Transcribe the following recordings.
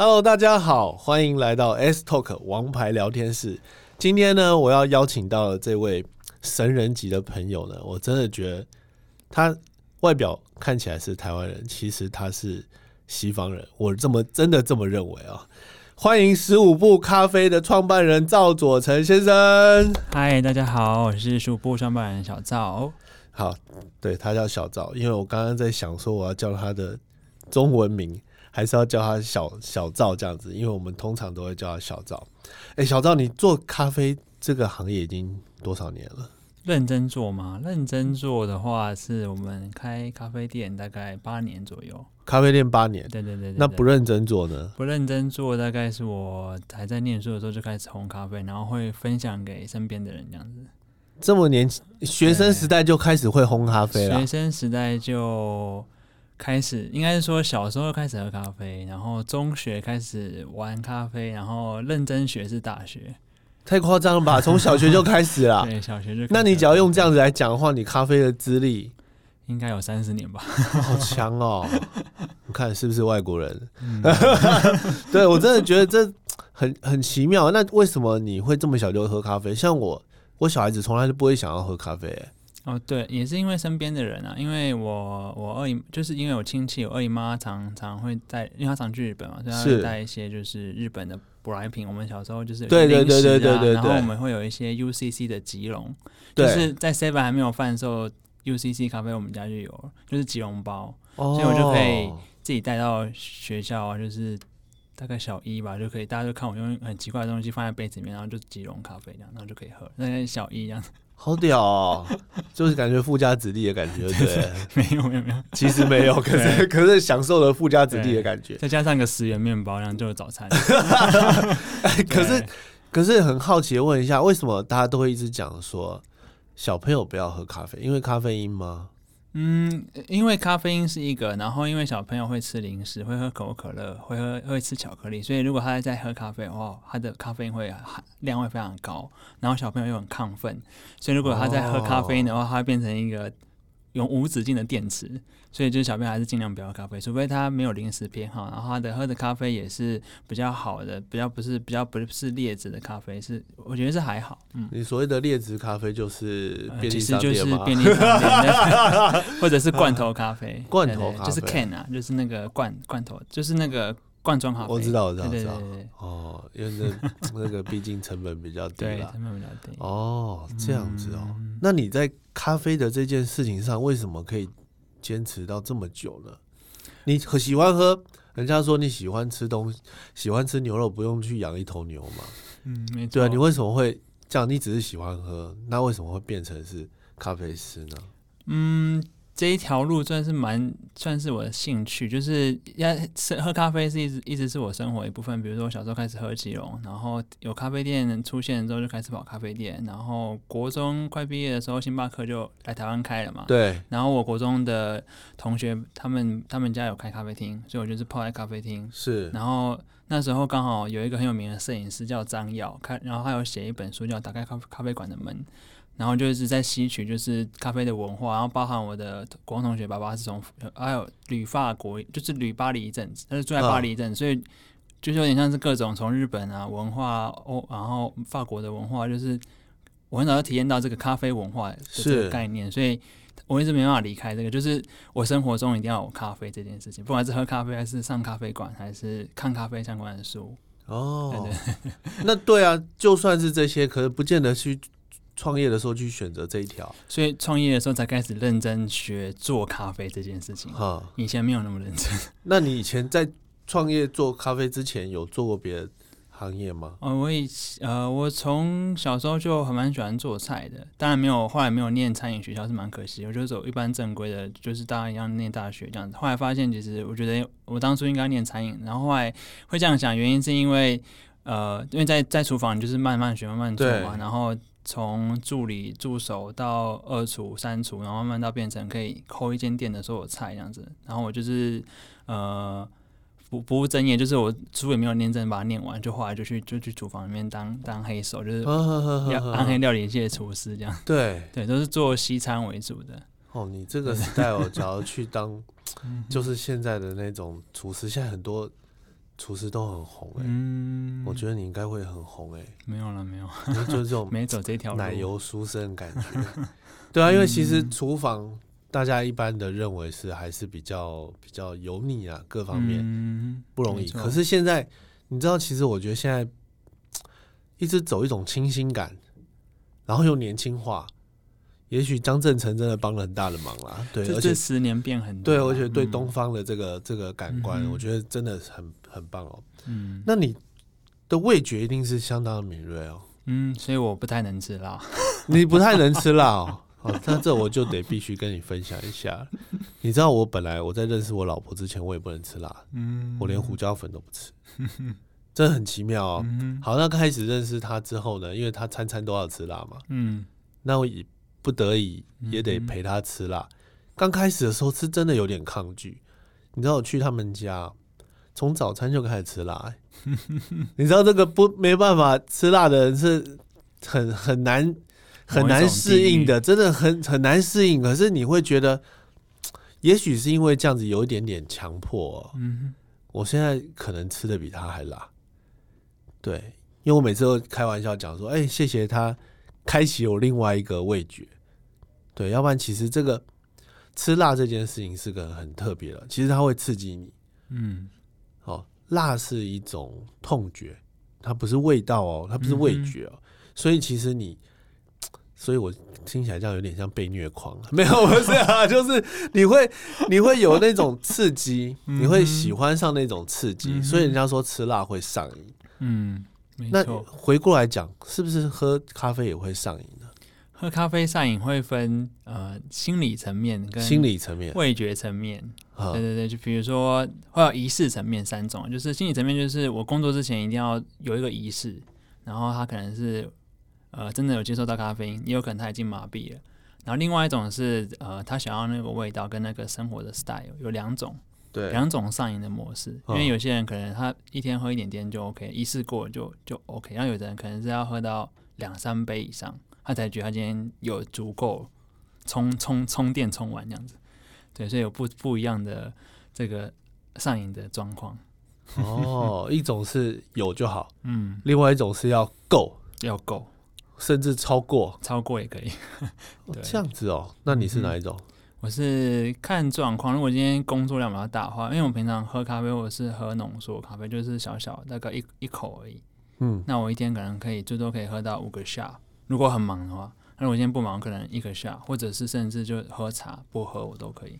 Hello，大家好，欢迎来到 S Talk 王牌聊天室。今天呢，我要邀请到的这位神人级的朋友呢，我真的觉得他外表看起来是台湾人，其实他是西方人，我这么真的这么认为啊。欢迎十五步咖啡的创办人赵佐成先生。嗨，大家好，我是十五步创办人小赵。好，对他叫小赵，因为我刚刚在想说我要叫他的中文名，还是要叫他小小赵这样子，因为我们通常都会叫他小赵。哎，小赵，你做咖啡这个行业已经多少年了？认真做吗？认真做的话，是我们开咖啡店大概八年左右。咖啡店八年，对对对。那不认真做呢？不认真做，大概是我还在念书的时候就开始烘咖啡，然后会分享给身边的人这样子。这么年轻，学生时代就开始会烘咖啡了。学生时代就开始，应该是说小时候开始喝咖啡，然后中学开始玩咖啡，然后认真学是大学。太夸张了吧！从小学就开始了。对，小学就。那你只要用这样子来讲的话，你咖啡的资历应该有三十年吧？好强哦！你看是不是外国人？对我真的觉得这很很奇妙。那为什么你会这么小就喝咖啡？像我，我小孩子从来都不会想要喝咖啡。哦，对，也是因为身边的人啊，因为我我二姨就是因为我亲戚，我二姨妈常常会带，因为她常去日本嘛，所以她会带一些就是日本的。舶来品，我们小时候就是对对对对对对，然后我们会有一些 UCC 的吉隆，就是在 Seven 还没有贩售 UCC 咖啡，我们家就有，就是吉隆包，所以我就可以自己带到学校啊，就是大概小一吧，就可以大家就看我用很奇怪的东西放在杯子里面，然后就吉隆咖啡这样，然后就可以喝，那小一这样子。好屌，哦，就是感觉富家子弟的感觉，对 没有没有没有，其实没有，可是可是享受了富家子弟的感觉，再加上一个十元面包，然后就是早餐。可是可是很好奇的问一下，为什么大家都会一直讲说小朋友不要喝咖啡？因为咖啡因吗？嗯，因为咖啡因是一个，然后因为小朋友会吃零食，会喝可口可乐，会喝会吃巧克力，所以如果他在喝咖啡的话，他的咖啡因会含量会非常高，然后小朋友又很亢奋，所以如果他在喝咖啡因的话，他会变成一个。永无止境的电池，所以就是小朋友还是尽量不要咖啡，除非他没有零食偏好，然后他的喝的咖啡也是比较好的，比较不是比较不是劣质的咖啡，是我觉得是还好。嗯，你所谓的劣质咖啡就是便利商店吗？便利商店，或者是罐头咖啡，罐头咖啡就是 can 啊，就是那个罐罐头，就是那个。罐装好，我知道，我知道，知道。哦，因为那 那个毕竟成本比较低啦，成本比较低。哦，这样子哦。那你在咖啡的这件事情上，为什么可以坚持到这么久呢？你很喜欢喝，人家说你喜欢吃东西，喜欢吃牛肉，不用去养一头牛嘛。嗯，没错。对啊，你为什么会这样？你只是喜欢喝，那为什么会变成是咖啡师呢？嗯。这一条路算是蛮算是我的兴趣，就是要是喝咖啡是一直一直是我生活一部分。比如说我小时候开始喝吉隆，然后有咖啡店出现之后就开始跑咖啡店，然后国中快毕业的时候星巴克就来台湾开了嘛。对。然后我国中的同学他们他们家有开咖啡厅，所以我就是泡在咖啡厅。是。然后那时候刚好有一个很有名的摄影师叫张耀，开然后他有写一本书叫《打开咖咖啡馆的门》。然后就是在吸取就是咖啡的文化，然后包含我的国中同学爸爸是从还有旅法国，就是旅巴黎一阵子，他是住在巴黎一阵，所以就是有点像是各种从日本啊文化欧，然后法国的文化，就是我很早就体验到这个咖啡文化这个概念，所以我一直没办法离开这个，就是我生活中一定要有咖啡这件事情，不管是喝咖啡还是上咖啡馆还是看咖啡相关的书。哦，那对啊，就算是这些，可是不见得去。创业的时候去选择这一条，所以创业的时候才开始认真学做咖啡这件事情。哈，以前没有那么认真。那你以前在创业做咖啡之前，有做过别的行业吗？呃，我以呃，我从小时候就很蛮喜欢做菜的，当然没有，后来没有念餐饮学校是蛮可惜。我就走一般正规的，就是大家一样念大学这样子。后来发现，其实我觉得我当初应该念餐饮，然后后来会这样想，原因是因为呃，因为在在厨房就是慢慢学、慢慢做嘛，然后。从助理、助手到二厨、三厨，然后慢慢到变成可以抠一间店的所有菜这样子。然后我就是呃不不务正业，就是我书也没有念正，把它念完，就后来就去就去厨房里面当当黑手，就是 暗黑料理界的厨师这样。对对，都是做西餐为主的。哦，你这个时代，我假如去当就是现在的那种厨师，现在很多厨师都很红哎、嗯，我觉得你应该会很红哎、没有了，没有，就是这种 没走这条路。奶油书生感觉。对啊，因为其实嗯。厨房大家一般的认为是还是比较比较油腻啊，各方面嗯。不容易。可是现在你知道，其实我觉得现在一直走一种清新感，然后又年轻化。也许张正成真的帮了很大的忙啦，对，而且十年变很多对，啦，而且对嗯。东方的这个这个感官，嗯我觉得真的是很很棒哦。嗯那你的味觉一定是相当的敏锐哦，嗯，所以我不太能吃辣。你不太能吃辣哦。哦，那这我就得必须跟你分享一下。你知道我本来我在认识我老婆之前，我也不能吃辣，嗯，我连胡椒粉都不吃，真的很奇妙哦。嗯好，那开始认识她之后呢，因为她餐餐都要吃辣嘛，嗯那我也不得已也得陪她吃辣。刚开始的时候是真的有点抗拒，你知道我去他们家，从早餐就开始吃辣、欸你知道这个不没办法吃辣的人是很很难很难适应的，真的很很难适应。可是你会觉得，也许是因为这样子有一点点强迫。我现在可能吃的比他还辣，对，因为我每次都开玩笑讲说，哎、谢谢他开启我另外一个味觉，对，要不然其实这个吃辣这件事情是个很特别的，其实它会刺激你，嗯。哦，辣是一种痛觉，它不是味道哦，它不是味觉哦，所以其实你，所以我听起来这样有点像被虐狂，没有不是啊，就是你会 你会有那种刺激，你会喜欢上那种刺激，嗯所以人家说吃辣会上瘾。嗯，那。回过来讲，是不是喝咖啡也会上瘾呢？喝咖啡上瘾会分呃心理层面跟心理层面。味觉层面。啊对，对对，就比如说会有仪式层面三种，就是心理层面，就是我工作之前一定要有一个仪式，然后他可能是呃真的有接受到咖啡因，也有可能他已经麻痹了。然后另外一种是呃他想要那个味道跟那个生活的 style 有两种对，两种上瘾的模式，因嗯为有些人可能他一天喝一点点就 OK，仪式过就就 OK，然后有的人可能是要喝到两三杯以上，他才觉得他今天有足够充充充电充完这样子。对，所以有不不一样的这个上瘾的状况。哦，一种是有就好，嗯，另外一种是要够，要够，甚至超过。超过也可以。哦这样子哦，那你是哪一种？我是看状况，如果今天工作量比较大的话，因为我平常喝咖啡我是喝浓缩咖啡，就是小小大概一一口而已。嗯，那我一天可能可以最多可以喝到五个下，如果很忙的话。那如果今天不忙，可能一个下，或者是甚至就喝茶不喝我都可以。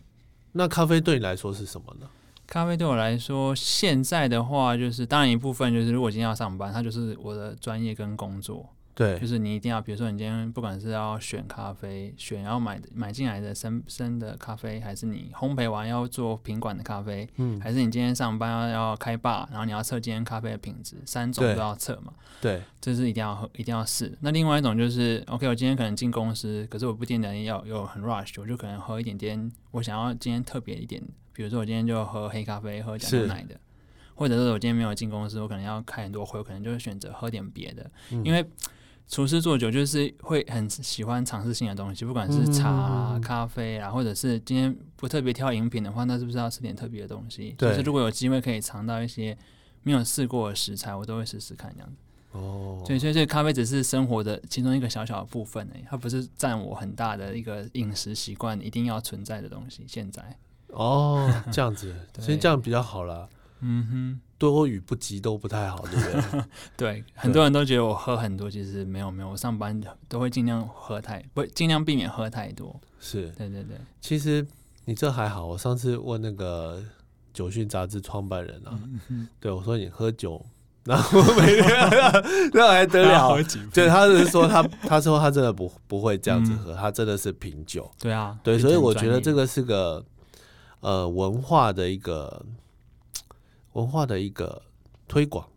那咖啡对你来说是什么呢？咖啡对我来说，现在的话就是当然一部分就是如果今天要上班，它就是我的专业跟工作，对就，是你一定要，比如说你今天不管是要选咖啡，选要买的买进来的生生的咖啡，还是你烘焙完要做品管的咖啡，嗯，还是你今天上班要要开坝，然后你要测今天咖啡的品质，三种都要测嘛。对，这是一定要喝，一定要试。那另外一种就是，OK，我今天可能进公司，可是我不见得要有很 rush，我就可能喝一点点，我想要今天特别一点，比如说我今天就喝黑咖啡，喝加牛奶的，或者是我今天没有进公司，我可能要开很多会，我可能就会选择喝点别的，嗯因为。厨师做酒就是会很喜欢尝试新的东西，不管是茶、咖啡啊，或者是今天不特别挑饮品的话，那是不是要吃点特别的东西？对就是如果有机会可以尝到一些没有试过的食材，我都会试试看这样子。哦，对，所以所以咖啡只是生活的其中一个小小的部分而已，它不是占我很大的一个饮食习惯一定要存在的东西。现在，哦，这样子，对其实这样比较好啦，嗯多与不及都不太好，对不对？对，很多人都觉得我喝很多，其实没有没有，我上班都会尽量喝太，不尽量避免喝太多。是，对对对，其实你这还好。我上次问那个酒讯杂志创办人啊，嗯，对我说你喝酒，然后每天 那还得了对，他是说他他说他真的不不会这样子喝，他真的是品酒。对啊，对，所以我觉得这个是个呃文化的一个文化的一个推广，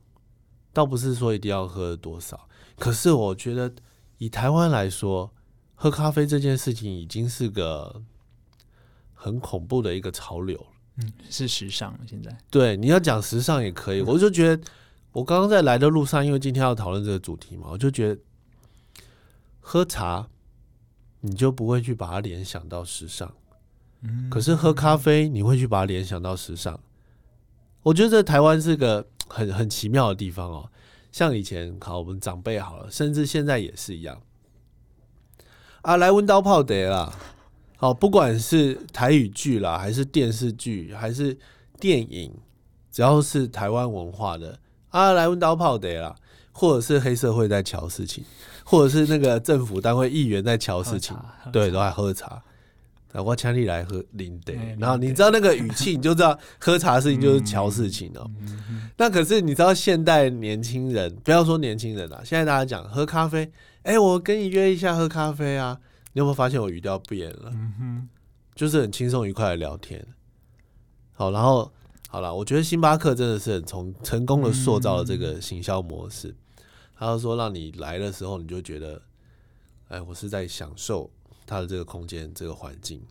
倒不是说一定要喝多少。可是我觉得以台湾来说，喝咖啡这件事情已经是个很恐怖的一个潮流了。嗯是时尚现在。对，你要讲时尚也可以。我就觉得，我刚刚在来的路上，因为今天要讨论这个主题嘛，我就觉得喝茶，你就不会去把它联想到时尚。嗯可是喝咖啡，你会去把它联想到时尚。我觉得台湾是个 很很奇妙的地方哦。像以前好，我们长辈好了，甚至现在也是一样。啊，来温刀炮得啦！好，不管是台语剧啦，还是电视剧，还是电影，只要是台湾文化的啊，来温刀炮得啦，或者是黑社会在瞧事情，或者是那个政府单位议员在瞧事情，对，都在喝茶。我请你来喝零的，然后你知道那个语气，你就知道喝茶的事情就是瞧事情哦。那可是你知道现代年轻人，不要说年轻人了，现在大家讲喝咖啡，哎，我跟你约一下喝咖啡啊。你有没有发现我语调变了？就是很轻松愉快的聊天。好，然后好了，我觉得星巴克真的是很从成功的塑造了这个行销模式。他就说，让你来的时候，你就觉得，哎，我是在享受。它的这个空间、这个环境，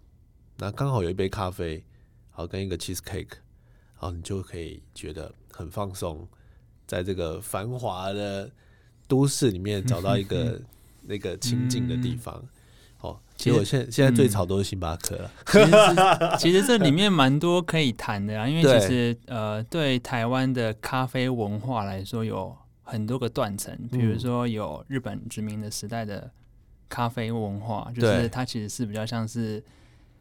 那刚好有一杯咖啡，好跟一个 cheese cake，好，你就可以觉得很放松，在这个繁华的都市里面找到一个 那个清静的地方。哦，其实我现现在最吵都是星巴克了。其实 其实这里面蛮多可以谈的啊，因为其实呃，对台湾的咖啡文化来说，有很多个断层，比如说有日本殖民的时代的。咖啡文化就是它其实是比较像是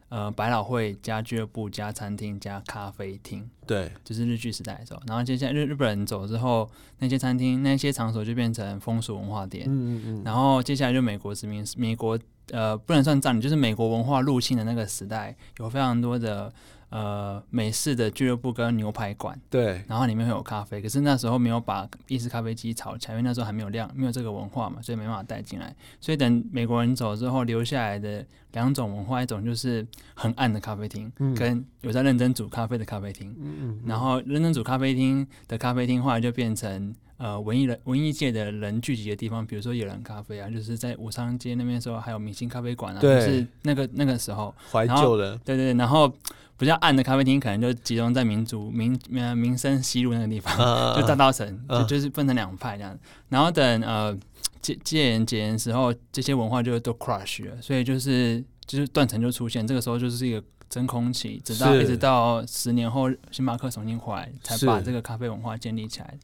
呃百老汇加俱乐部加餐厅加咖啡厅，对，就是日剧时代的时候。然后接下来日日本人走之后，那些餐厅那些场所就变成风俗文化店。嗯嗯嗯。然后接下来就美国殖民，美国呃不能算占领，就是美国文化入侵的那个时代，有非常多的。呃，美式的俱乐部跟牛排馆，对，然后里面会有咖啡，可是那时候没有把意式咖啡机炒起来，因为那时候还没有量，没有这个文化嘛，所以没办法带进来。所以等美国人走之后，留下来的两种文化，一种就是很暗的咖啡厅，跟有在认真煮咖啡的咖啡厅。嗯嗯。然后认真煮咖啡厅的咖啡厅，后来就变成呃文艺人、文艺界的人聚集的地方，比如说野人咖啡啊，就是在武昌街那边时候还有明星咖啡馆啊，就是那个那个时候怀旧的，对对对，然后。比较暗的咖啡厅，可能就集中在民族民呃民生西路那个地方，就大稻城，就就是分成两派这样。然后等呃戒戒严解严时候，这些文化就都 crush 了，所以就是就是断层就出现。这个时候就是一个真空期，直到一直到十年后星巴克重新回来，才把这个咖啡文化建立起来。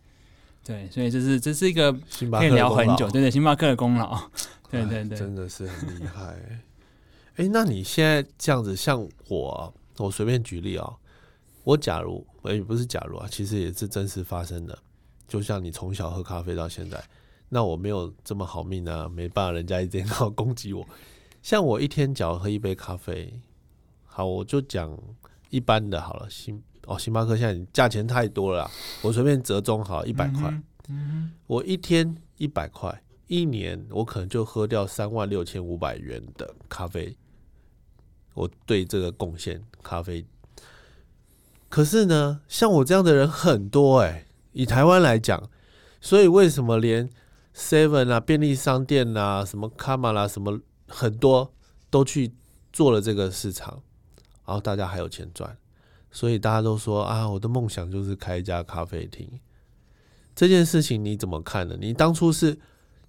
对，所以这是这是一个可以聊很久，对对，星巴克的功劳，对对对，真的是很厉害。哎，那你现在这样子，像我。我随便举例啊，我假如也不是假如啊，其实也是真实发生的。就像你从小喝咖啡到现在，那我没有这么好命啊，没办法，人家一天 要攻击我。像我一天只要喝一杯咖啡，好，我就讲一般的好了。星哦，星巴克现在价钱太多了，我随便折中好一百块。嗯我一天一百块，一年我可能就喝掉三万六千五百元的咖啡。我对这个贡献咖啡，可是呢，像我这样的人很多哎。以台湾来讲，所以为什么连 Seven 啊、便利商店啊、什么卡玛啦、什么很多都去做了这个市场，然后大家还有钱赚，所以大家都说啊，我的梦想就是开一家咖啡厅。这件事情你怎么看呢？你当初是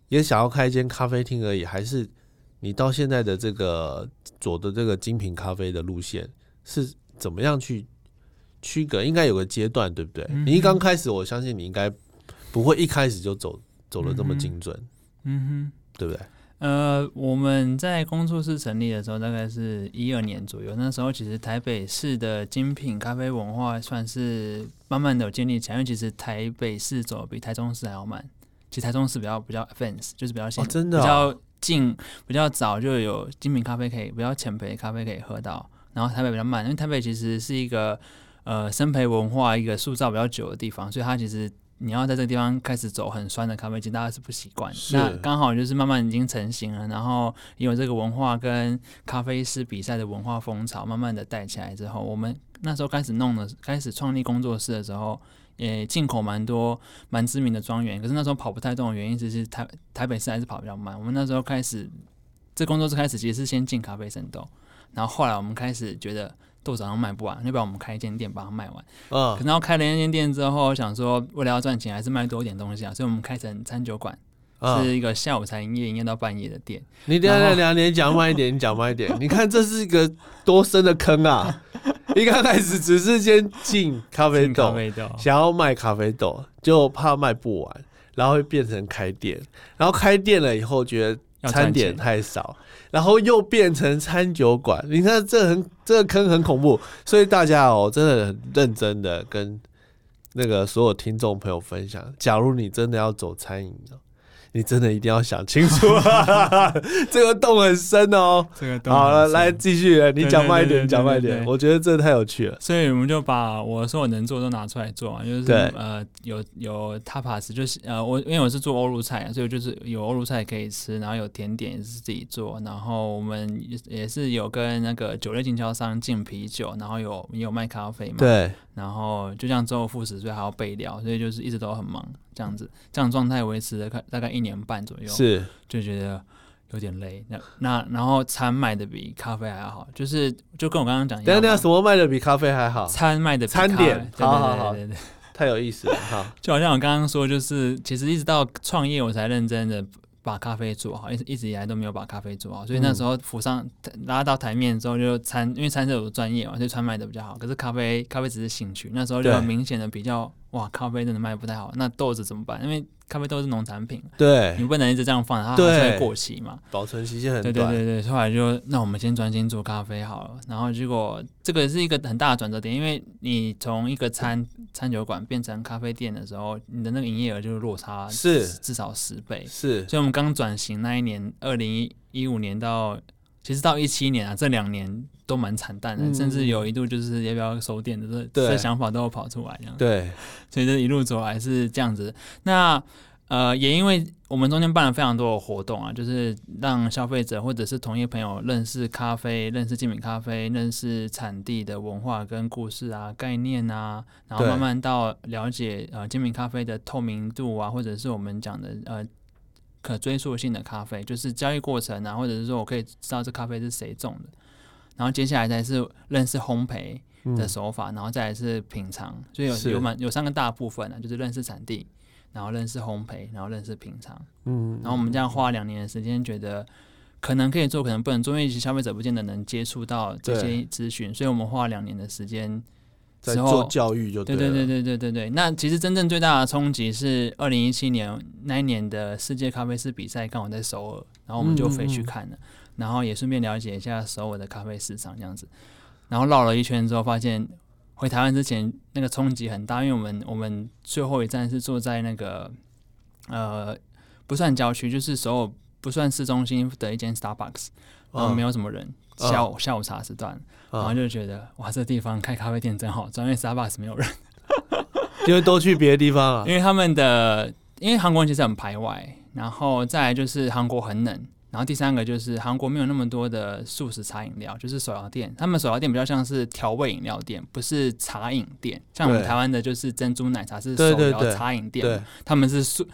也想要开一间咖啡厅而已，还是？你到现在的这个走的这个精品咖啡的路线是怎么样去区隔？应该有个阶段，对不对？你一刚开始，我相信你应该不会一开始就走走的这么精准，嗯哼，对不对？呃，我们在工作室成立的时候，大概是一二年左右。那时候其实台北市的精品咖啡文化算是慢慢的有建立起来，因为其实台北市走比台中市还要慢。其实台中市比较比较 advance，就是比较先真的比较。近比较早就有精品咖啡可以比较浅焙咖啡可以喝到，然后台北比较慢，因为台北其实是一个呃生培文化一个塑造比较久的地方，所以它其实你要在这个地方开始走很酸的咖啡机，大家是不习惯。那刚好就是慢慢已经成型了，然后有这个文化跟咖啡师比赛的文化风潮慢慢的带起来之后，我们那时候开始弄的，开始创立工作室的时候。也进口蛮多蛮知名的庄园，可是那时候跑不太动的原因，就是台台北市还是跑比较慢。我们那时候开始，这工作室开始其实是先进咖啡生豆，然后后来我们开始觉得豆子好像卖不完，要不然我们开一间店把它卖完。嗯，然后开了一间店之后，想说为了要赚钱，还是卖多一点东西啊，所以我们开成餐酒馆。是一个下午才营业，营业到半夜的店。你等下等下，你讲慢一点，你讲慢一点。你看这是一个多深的坑啊！一刚开始只是先进咖啡进咖豆，啡豆，想要卖咖啡豆，就怕卖不完，然后会变成开店，然后开店了以后觉得要赚餐点钱太少，然后又变成餐酒馆。你看这很这个坑很恐怖，所以大家哦真的很认真的跟那个所有听众朋友分享，假如你真的要走餐饮哦，你真的一定要想清楚，这个洞很深哦。这个都好了，来继续，你讲慢一点，讲慢一点，我觉得这太有趣了。所以我们就把我说我能做都拿出来做啊，就是呃有有 tapas，就是呃我因为我是做欧陆菜，所以就是有欧陆菜可以吃，然后有甜点也是自己做，然后我们也也是有跟那个酒类经销商进啤酒，然后有也有卖咖啡嘛，对，然后就这样周而复始，所以还要备料，所以就是一直都很忙，这样子这样状态维持了大大概一年半左右，是就觉得有点累。那那然后餐卖的比咖啡还好，就是就跟我刚刚讲一样嘛，等一下等，什么卖的比咖啡还好？餐卖的比餐咖啡点对对好好对对，太有意思了好。就好像我刚刚说，就是其实一直到创业我才认真的把咖啡做好，一直一直以来都没有把咖啡做好，所以那时候浮上拉到台面之后，就餐因为餐是有专业嘛，所以餐卖的比较好，可是咖啡咖啡只是兴趣，那时候就很明显的比较哇，咖啡真的卖不太好，那豆子怎么办？因为咖啡豆是农产品，对你，不能一直这样放，它会过期嘛。保存期限很对短。对对对，后来就那我们先专心做咖啡好了。然后结果这个是一个很大的转折点，因为你从一个餐餐酒馆变成咖啡店的时候，你的那个营业额就是落差是至少十倍。是，所以我们刚转型那一年，二零一五年到其实到一七年啊，这两年都蛮惨淡的，嗯甚至有一度就是要不要收店的这这想法都有跑出来这样。对，所以这一路走来是这样子。那呃，也因为我们中间办了非常多的活动啊，就是让消费者或者是同业朋友认识咖啡、认识精品咖啡、认识产地的文化跟故事啊、概念啊，然后慢慢到了解呃精品咖啡的透明度啊，或者是我们讲的呃。可追溯性的咖啡，就是交易过程啊，或者是说我可以知道这咖啡是谁种的，然后接下来才是认识烘焙，的嗯，手法，然后再来是品尝，所以有有蛮有三个大部分啊，就是认识产地，然后认识烘焙，然后认识品尝。嗯，然后我们这样花两年的时间，觉得可能可以做，可能不能做，因为其实消费者不见得能接触到这些资讯，所以我们花两年的时间。在做教育就对对对对对对对对，那其实真正最大的冲击是二零一七年那一年的世界咖啡师比赛，刚好在首尔，然后我们就飞去看了，然后也顺便了解一下首尔的咖啡市场这样子，然后绕了一圈之后，发现回台湾之前那个冲击很大，因为我们我们最后一站是坐在那个呃不算郊区，就是首尔不算市中心的一间 Starbucks，然后没有，什么人，下午下午茶时段，然后嗯就觉得哇，这地方开咖啡店真好赚，因为 Starbucks 没有人。因为都去别的地方啊。因，为他们的，因为韩国人其实很排外，然后再来就是韩国很冷，然后第三个就是韩国没有那么多的素食茶饮料，就是手摇店，他们手摇店比较像是调味饮料店，不是茶饮店，像我们台湾的就是珍珠奶茶是手摇茶饮店，对，他们是素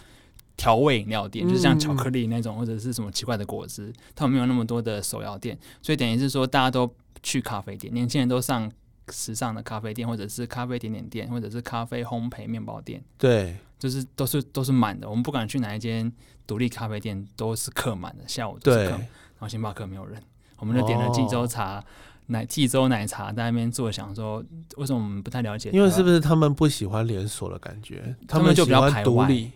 调味饮料店，就是像嗯。巧克力那种或者是什么奇怪的果汁，他们没有那么多的手摇店，所以等于是说大家都去咖啡店，年轻人都上时尚的咖啡店，或者是咖啡点点店，或者是咖啡烘焙面包店。对，就是都是都是满的。我们不管去哪一间独立咖啡店，都是客满的，下午都是对客。然后星巴克没有人，我们就点了济州茶、奶济州奶茶，在那边坐想说，为什么我们不太了解？因为是不是他们不喜欢连锁的感觉，他们就比较排外独立，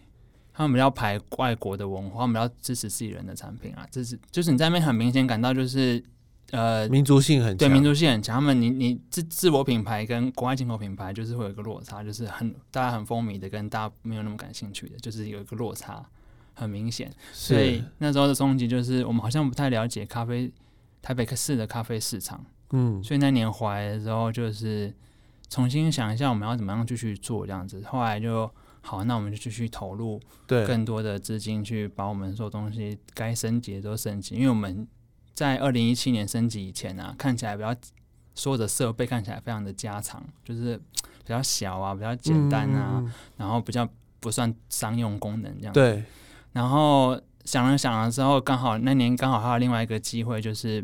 他们比较排外国的文化，他们要支持自己人的产品啊，这是就是你在那边很明显感到就是呃。民族性很强，对民族性很强，他们你你自自我品牌跟国外进口品牌就是会有一个落差，就是很大家很风靡的跟大家没有那么感兴趣的，就是有一个落差很明显。所以，那时候的冲击就是我们好像不太了解咖啡台北市的咖啡市场，嗯，所以那年回来的时候就是重新想一下我们要怎么样继续做这样子。后来就好，那我们就继续投入对，更多的资金去把我们所有东西该升级的都升级，因为我们在二零一七年升级以前啊，看起来比较所有的设备看起来非常的家常，就是比较小啊，比较简单啊，然后比较不算商用功能这样嗯。对，然后想了想了之后，刚好那年刚好还有另外一个机会，就是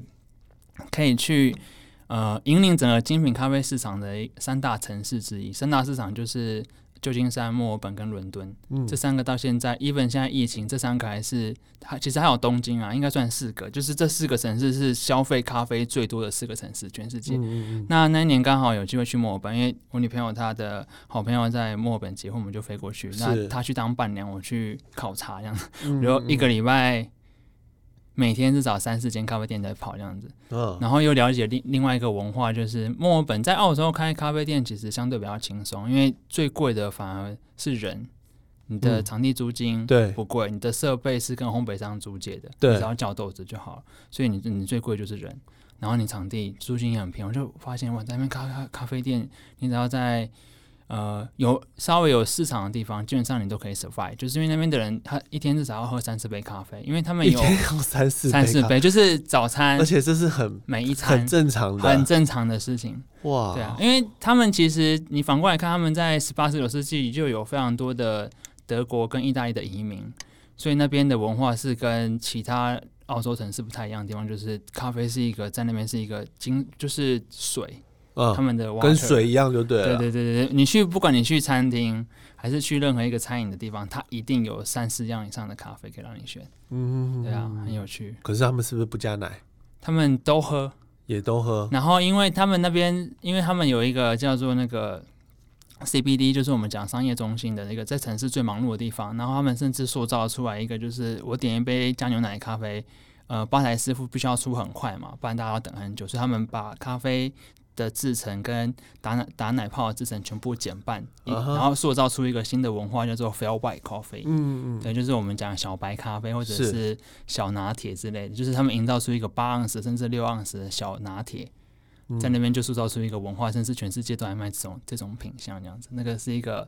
可以去呃引领整个精品咖啡市场的一三大城市之一。三大市场就是旧金山、墨尔本跟伦敦嗯。这三个到现在，even 现在疫情，这三个还是还其实还有东京啊，应该算四个，就是这四个城市是消费咖啡最多的四个城市，全世界。嗯嗯那那一年刚好有机会去墨尔本，因为我女朋友她的好朋友在墨尔本结婚，我们就飞过去。那她去当伴娘，我去考察这样。然后一个礼拜每天至少三四间咖啡店在跑这样子，嗯然后又了解另另外一个文化，就是墨尔本在澳洲开咖啡店其实相对比较轻松，因为最贵的反而是人。你的嗯场地租金对不贵，你的设备是跟烘焙商租借的，对你只要叫豆子就好了。所以你你最贵就是人，然后你场地租金也很便宜。我就发现哇，在那边咖咖咖啡店，你只要在呃有稍微有市场的地方，基本上你都可以 survive，就是因为那边的人他一天至少要喝三四杯咖啡，因为他们有三四咖，三四杯，就是早餐而且这是很每一餐很正常的，很正常的事情。哇，对啊，因为他们其实你反过来看，他们在十八、十九世纪就有非常多的德国跟意大利的移民，所以那边的文化是跟其他澳洲城市不太一样的地方，就是咖啡是一个在那边是一个精，就是水，他嗯，们的 water, 跟水一样就对对了，对对对，你去不管你去餐厅还是去任何一个餐饮的地方，它一定有三四样以上的咖啡可以让你选。嗯，对啊，很有趣。可是他们是不是不加奶？他们都喝，也都喝，然后因为他们那边，因为他们有一个叫做那个 CBD，就是我们讲商业中心的那个在城市最忙碌的地方，然后他们甚至塑造出来一个，就是我点一杯加牛奶咖啡，呃，吧台师傅必须要出很快嘛，不然大家要等很久，所以他们把咖啡的制成跟打奶打奶泡的制成全部减半，然后塑造出一个新的文化，叫做 Fair White Coffee。嗯嗯对，就是我们讲小白咖啡或者是是小拿铁之类的，就是他们营造出一个八盎司甚至六盎司的小拿铁，嗯在那边就塑造出一个文化，甚至全世界都在卖这种这种品相这样子。那个是一个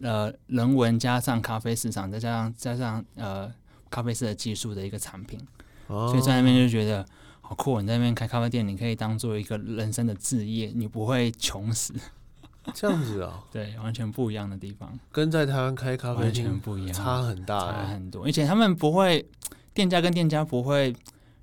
呃人文加上咖啡市场，再加上加上呃咖啡师的技术的一个产品，哦所以在那边就觉得好酷。你在那边开咖啡店，你可以当做一个人生的置业，你不会穷死。这样子啊，对，完全不一样的地方，跟在台湾开咖啡完全不一样，差很大差哎，很多，而且他们不会，店家跟店家不会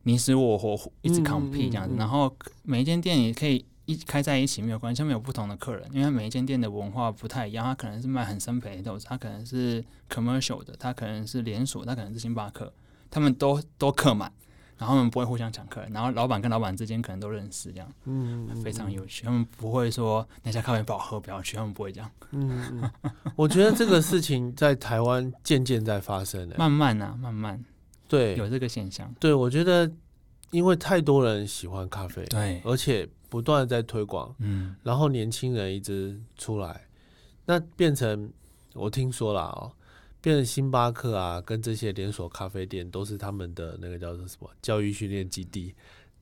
你死我活，一直嗯 compete 这样子。嗯嗯然后每一间店也可以一开在一起没有关系，他们有不同的客人，因为每一间店的文化不太一样，他可能是卖很生培的豆子，他可能是 commercial 的，他可能是连锁，他可能是星巴克，他们都都客满。然后他们不会互相抢客人，然后老板跟老板之间可能都认识，这样嗯，嗯非常有趣。他们不会说那家咖啡不好喝不要去，他们不会这样。嗯嗯，我觉得这个事情在台湾渐渐在发生哎，慢慢啊，慢慢对有这个现象。对，我觉得因为太多人喜欢咖啡，对，而且不断的在推广，嗯，然后年轻人一直出来，那变成我听说了哦，变成星巴克啊，跟这些连锁咖啡店都是他们的那个叫做什么教育训练基地，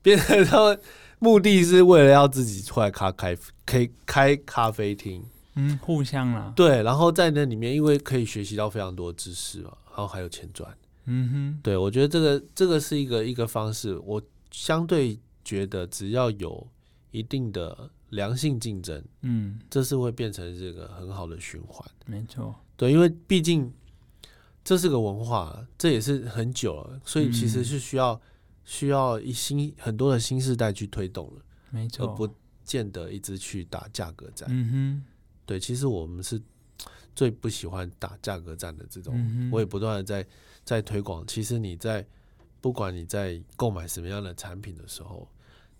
变成他们目的是为了要自己出来咖开开开咖啡厅，嗯，互相啦。对，然后在那里面因为可以学习到非常多知识嘛，然后还有钱赚，嗯哼，对我觉得这个这个是一个一个方式，我相对觉得只要有一定的良性竞争。嗯，这是会变成这个很好的循环。没错，对，因为毕竟这是个文化，这也是很久了，所以其实嗯是需要、需要一新很多的新世代去推动了，而没错，不见得一直去打价格战。嗯对，其实我们是最不喜欢打价格战的这，种，嗯，我也不断的在在推广。其实你在不管你在购买什么样的产品的时候，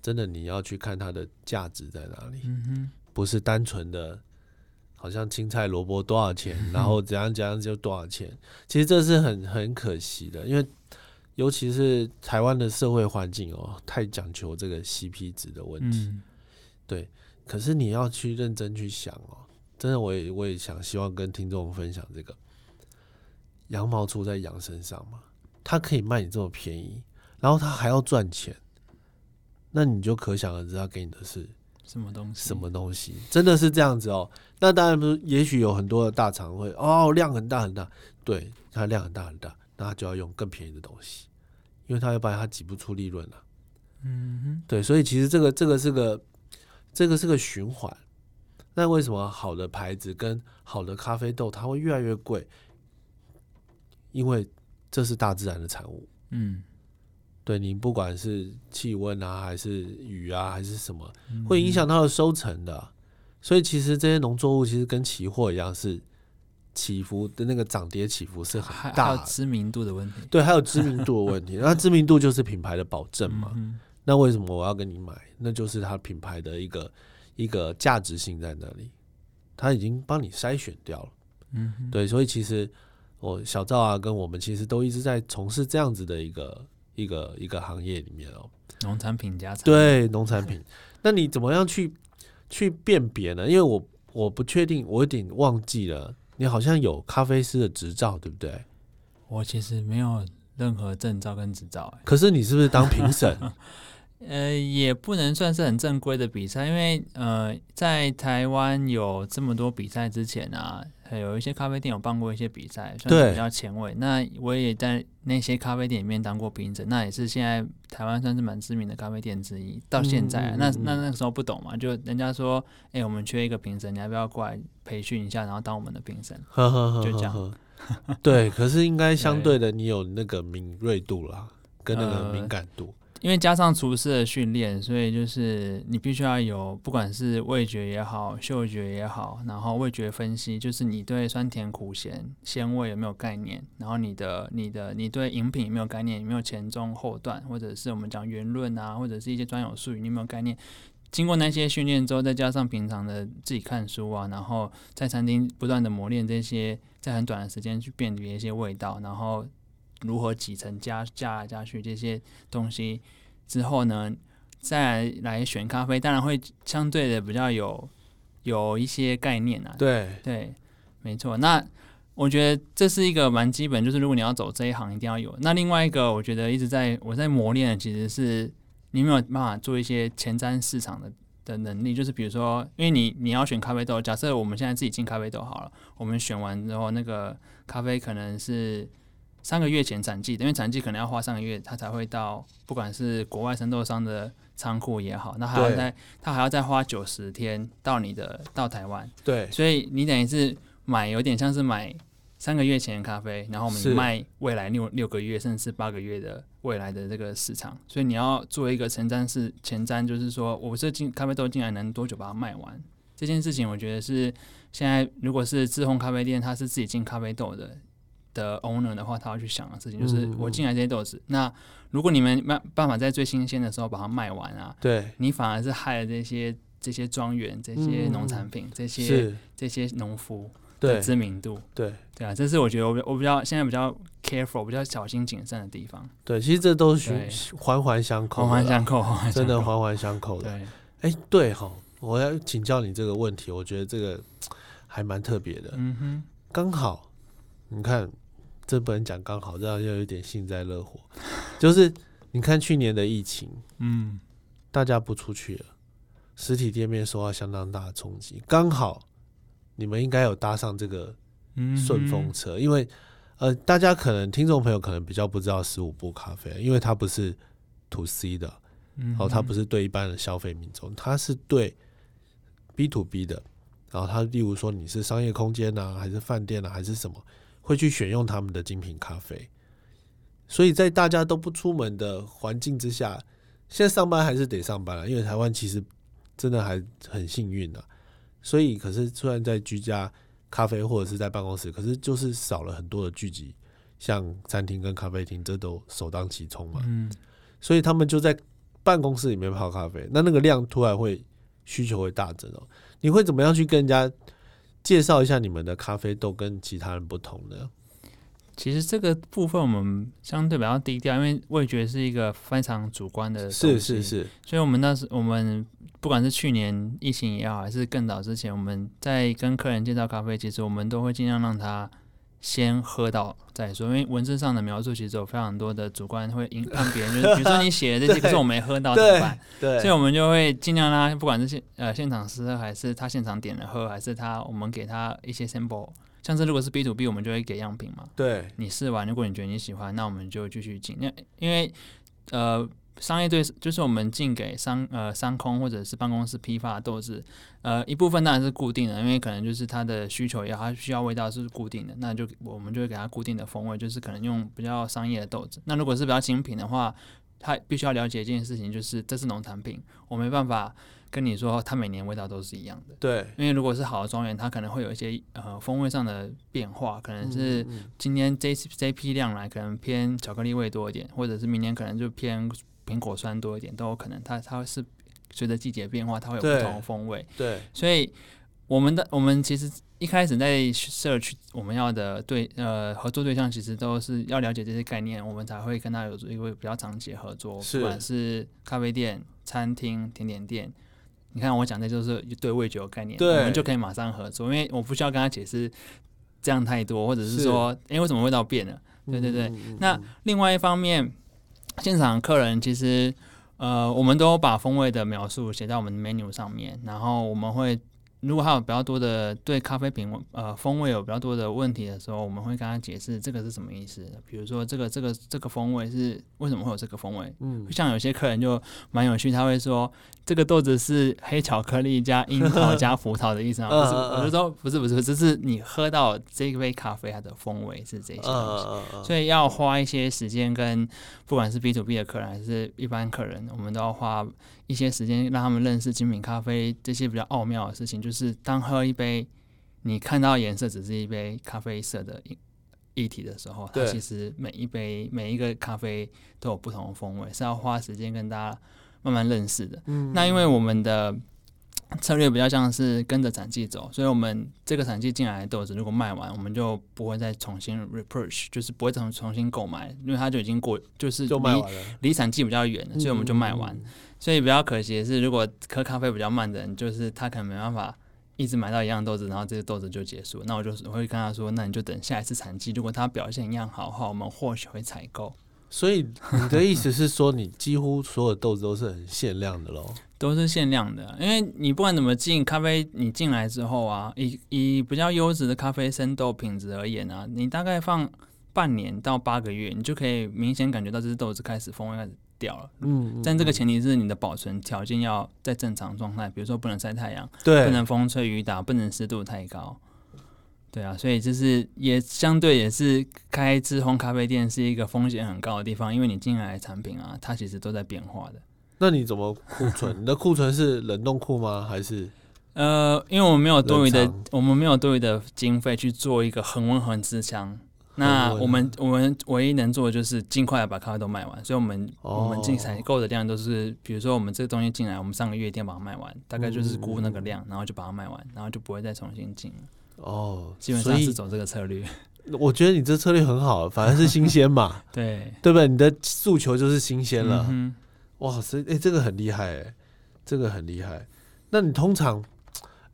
真的你要去看它的价值在哪里。嗯哼，不是单纯的，好像青菜萝卜多少钱，然后怎样怎样就多少钱。其实这是很很可惜的，因为尤其是台湾的社会环境哦，太讲求这个 CP 值的问题。嗯，对，可是你要去认真去想哦，真的，我也我也想希望跟听众分享这个羊毛出在羊身上嘛，它可以卖你这么便宜，然后它还要赚钱，那你就可想而知，它给你的是什么东西？什？么东西，真的是这样子哦。那当然不是，也许有很多的大厂会哦量很大很大，对，它量很大很大，那它就要用更便宜的东西，因为它要不然它挤不出利润了。嗯对，所以其实这个这个是个这个是个循环。那为什么好的牌子跟好的咖啡豆它会越来越贵？因为这是大自然的产物。嗯，对你不管是气温啊，还是雨啊，还是什么，嗯会影响它的收成的。所以其实这些农作物其实跟期货一样是起伏的那个涨跌起伏是很大的，有知名度的问题。对，还有知名度的问题。那知名度就是品牌的保证嘛。嗯那为什么我要跟你买？那就是它品牌的一个一个价值性在那里，它已经帮你筛选掉了。嗯，对，所以其实我小赵啊，跟我们其实都一直在从事这样子的一个一个一个行业里面哦。农产品加产对，农产品，那你怎么样去去辨别呢？因为我我不确定，我有点忘记了，你好像有咖啡师的执照，对不对？我其实没有任何证照跟执照、欸，可是你是不是当评审？呃，也不能算是很正规的比赛，因为呃，在台湾有这么多比赛之前啊，还有一些咖啡店有办过一些比赛，算是比较前卫。那我也在那些咖啡店里面当过评审，那也是现在台湾算是蛮知名的咖啡店之一。到现在、啊，那那那个时候不懂嘛，就人家说，哎、我们缺一个评审，你要不要过来培训一下，然后当我们的评审？呵呵呵就这样 对，可是应该相对的，你有那个敏锐度啦，跟那个呃敏感度。因为加上厨师的训练，所以就是你必须要有，不管是味觉也好、嗅觉也好，然后味觉分析，就是你对酸甜苦咸鲜味有没有概念，然后你的、你的、你对饮品有没有概念，有没有前中后段，或者是我们讲圆润啊，或者是一些专有术语，你有没有概念？经过那些训练之后，再加上平常的自己看书啊，然后在餐厅不断的磨练这些，在很短的时间去辨别一些味道，然后如何几层加加来加去这些东西之后呢，再来来选咖啡，当然会相对的比较有有一些概念啊。对，对，没错。那我觉得这是一个蛮基本，就是如果你要走这一行，一定要有。那另外一个，我觉得一直在我在磨练的，其实是你没有办法做一些前瞻市场的的能力，就是比如说，因为你你要选咖啡豆，假设我们现在自己进咖啡豆好了，我们选完之后，那个咖啡可能是三个月前产季的，因为产季可能要花三个月，它才会到，不管是国外生豆商的仓库也好，那还要再它还要再花九十天到你的到台湾。对，所以你等于是买有点像是买三个月前的咖啡，然后我们卖未来六六个月甚至是八个月的未来的这个市场，所以你要做一个前瞻是前瞻，就是说我这进咖啡豆进来能多久把它卖完这件事情，我觉得是现在如果是自烘咖啡店，它是自己进咖啡豆的。的 owner 的话，他要去想的事情就是我进来这些豆子，那如果你们没办法在最新鲜的时候把它卖完啊，对，你反而是害了这些这些庄园、这些嗯农产品、这些，这些农夫对的，知名度，对，对啊，这是我觉得我比我比较现在比较 careful、比较小心谨慎的地方，对，其实这都是对环环相扣，环环相扣，真的环环相扣的。对，哎，对哈，我要请教你这个问题，我觉得这个 还蛮特别的。嗯哼，刚好，你看，这不能讲刚好，这样又有点幸灾乐祸。就是你看去年的疫情，嗯，大家不出去了，实体店面受到相当大的冲击。刚好你们应该有搭上这个顺风，车，因为呃，大家可能听众朋友可能比较不知道十五步咖啡，因为它不是 to C 的，嗯哦，它不是，是对一般的消费民众，它是对 B to B 的。然后它例如说你是商业空间啊，还是饭店啊，还是什么，会去选用他们的精品咖啡。所以在大家都不出门的环境之下，现在上班还是得上班啊，因为台湾其实真的还很幸运的、所以，可是虽然在居家咖啡或者是在办公室，可是就是少了很多的聚集，像餐厅跟咖啡厅，这都首当其冲嘛。嗯，所以他们就在办公室里面泡咖啡，那那个量突然会需求会大增哦。你会怎么样去跟人家介绍一下你们的咖啡豆跟其他人不同的？其实这个部分我们相对比较低调，因为味觉是一个非常主观的，是是，是，所以我们那时我们不管是去年疫情也好，还是更早之前，我们在跟客人介绍咖啡，其实我们都会尽量让他先喝到再说，因为文字上的描述其实有非常多的主观会影响别人，就是比如说你写的这些，可是我没喝到 怎么办？对所以我们就会尽量让他，不管是现呃现场试喝，还是他现场点了喝，还是他我们给他一些 sample，像是如果是 B to B，我们就会给样品嘛。对你试完，如果你觉得你喜欢，那我们就继续进。那因为呃，商业对就是我们进给商呃商空或者是办公室批发的豆子，呃一部分当然是固定的，因为可能就是它的需求也好，它需要味道是固定的，那就我们就会给它固定的风味，就是可能用比较商业的豆子。那如果是比较精品的话，他必须要了解一件事情，就是这是农产品，我没办法跟你说它每年味道都是一样的。对，因为如果是好的庄园，它可能会有一些呃风味上的变化，可能是今天这这批量来可能偏巧克力味多一点，或者是明年可能就偏苹果酸多一点，都有可能。它它是随着季节变化，它会有不同的风味。对，所以我们的我们其实一开始在社区我们要的对呃合作对象，其实都是要了解这些概念，我们才会跟他有一个比较长期的合作，不管是咖啡店、餐厅、甜点店。你看我讲的就是对味觉有概念，我们就可以马上合作，因为我不需要跟他解释这样太多，或者是是说，哎、为什么味道变了？对对对嗯，嗯嗯那另外一方面，现场客人其实呃，我们都把风味的描述写在我们的 menu 上面，然后我们会。如果他有比较多的对咖啡品呃风味有比较多的问题的时候，我们会跟他解释这个是什么意思。比如说这个这个这个风味是为什么会有这个风味？嗯像有些客人就蛮有趣，他会说这个豆子是黑巧克力加樱桃加葡萄的意思吗？不是，我就说不是不是，这是你喝到这杯咖啡它的风味是这些东西。所以要花一些时间跟不管是 B to B 的客人还是一般客人，我们都要花一些时间让他们认识精品咖啡这些比较奥妙的事情。就是当喝一杯，你看到颜色只是一杯咖啡色的液液体的时候，它其实每一杯每一个咖啡都有不同的风味，是要花时间跟大家慢慢认识的。嗯那因为我们的策略比较像是跟着产季走，所以我们这个产季进来的豆子如果卖完，我们就不会再重新 repush，就是不会重重新购买，因为它就已经过，就是离离产季比较远了，所以我们就卖完。嗯。所以比较可惜的是，如果喝咖啡比较慢的人，就是他可能没办法一直买到一样豆子，然后这个豆子就结束。那我就我会跟他说，那你就等下一次产季，如果它表现一样好的话，我们或许会采购。所以你的意思是说，你几乎所有豆子都是很限量的喽？都是限量的，因为你不管怎么进咖啡，你进来之后啊，以以比较优质的咖啡生豆品质而言啊，你大概放半年到八个月，你就可以明显感觉到这只豆子开始风味开始掉了。嗯，但这个前提是你的保存条件要在正常状态，比如说不能晒太阳，对不能风吹雨打，不能湿度太高。对啊，所以就是也相对也是开自烘咖啡店是一个风险很高的地方，因为你进来的产品啊，它其实都在变化的。那你怎么库存？你的库存是冷冻库吗？还是呃，因为我们没有多余的，我们没有多余的经费去做一个恒温恒湿箱。那我们我们唯一能做的就是尽快地把咖啡都卖完，所以我们、哦我们进采购的量都是，比如说我们这个东西进来，我们上个月一定要把它卖完，大概就是估那个量，然后就把它卖完，然后就不会再重新进了。哦？基本上是走这个策略。我觉得你这策略很好，反而是新鲜嘛，对，对不对？你的诉求就是新鲜了。嗯哇塞，哎、这个很厉害哎，这个很厉害。那你通常，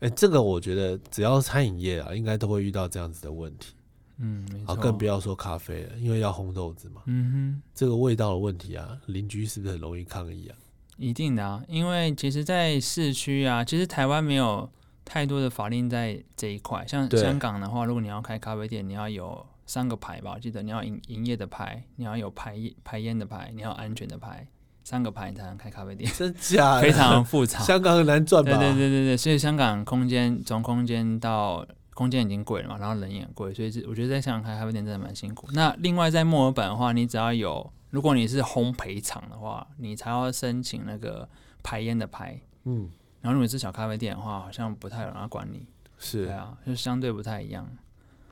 哎、这个我觉得只要餐饮业啊，应该都会遇到这样子的问题，嗯，没啊，更不要说咖啡了，因为要烘豆子嘛，嗯哼这个味道的问题啊，邻居是不是很容易抗议啊？一定的啊，因为其实，在市区啊，其实台湾没有太多的法令在这一块。像香港的话，如果你要开咖啡店，你要有三个牌吧，我记得你要营营业的牌，你要有排排烟的牌，你要安全的牌，三个牌你才能开咖啡店，真假的？非常复杂。香港很难赚吧？对对对对对，所以香港空间从空间到空间已经贵了嘛，然后人也贵，所以这我觉得在香港开咖啡店真的蛮辛苦。那另外在墨尔本的话，你只要有，如果你是烘焙厂的话，你才要申请那个排烟的牌。嗯，然后如果是小咖啡店的话，好像不太有人要管你。是对。啊，就相对不太一样。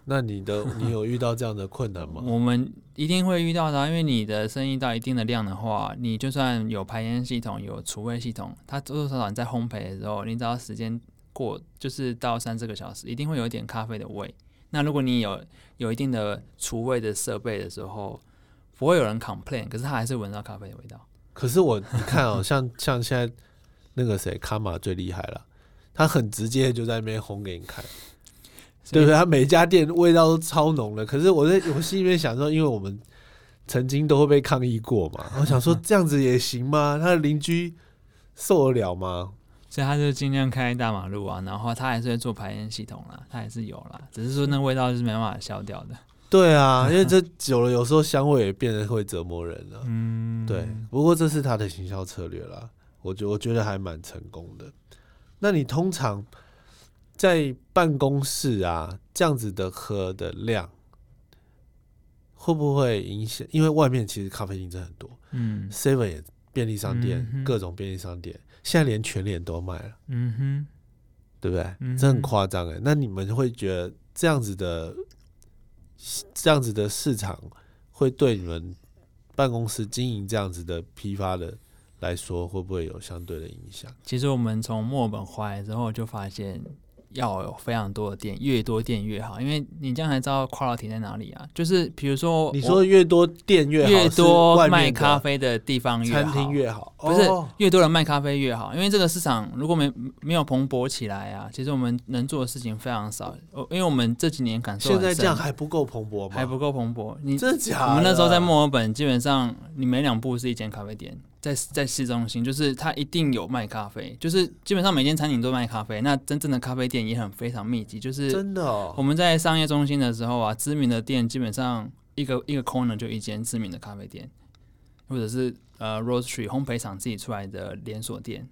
那你的你有遇到这样的困难吗？我们一定会遇到的啊、因为你的生意到一定的量的话，你就算有排烟系统、有厨卫系统，它多多少少你在烘焙的时候，你只要时间过，就是到三四个小时，一定会有一点咖啡的味。那如果你有有一定的厨卫的设备的时候，不会有人 complain，可是他还是闻到咖啡的味道。可是我你看哦，像像现在那个谁卡玛最厉害了，他很直接就在那边烘给你看。对不对？他每家店味道都超浓的，可是我在我心里面想说，因为我们曾经都会被抗议过嘛，我想说 这样子也行吗？他的邻居受得了吗？所以他就尽量开大马路啊，然后他还是会做排烟系统啦，他还是有啦，只是说那味道是没办法消掉的。对啊，因为这 久了，有时候香味也变得会折磨人了。嗯，对，不过这是他的行销策略啦，我觉我觉得还蛮成功的。那你通常在办公室啊，这样子的喝的量，会不会影响？因为外面其实咖啡厅真的很多嗯，Seven 也便利商店，嗯各种便利商店，现在连全脸都卖了，嗯哼，对不对？嗯这很夸张哎。那你们会觉得这样子的这样子的市场会对你们办公室经营这样子的批发的来说，会不会有相对的影响？其实我们从墨尔本回来之后，就发现要有非常多的店，越多店越好，因为你这样才知道 quality 在哪里啊。就是比如说，你说越多店越好，越多卖咖啡的地方越餐好，厅越好，不是哦越多人卖咖啡越好，因为这个市场如果没没有蓬勃起来啊，其实我们能做的事情非常少。哦因为我们这几年感受现在这样还不够蓬勃吗？还不够蓬勃。你真的假的？我们那时候在墨尔本，基本上你每两步是一间咖啡店，在在市中心，就是它一定有卖咖啡，就是基本上每间餐厅都卖咖啡。那真正的咖啡店也很非常密集，就是真的哦我，们在商业中心的时候啊，知名的店基本上一个一个 corner 就一间知名的咖啡店，或者是呃 roastery 烘焙厂自己出来的连锁店。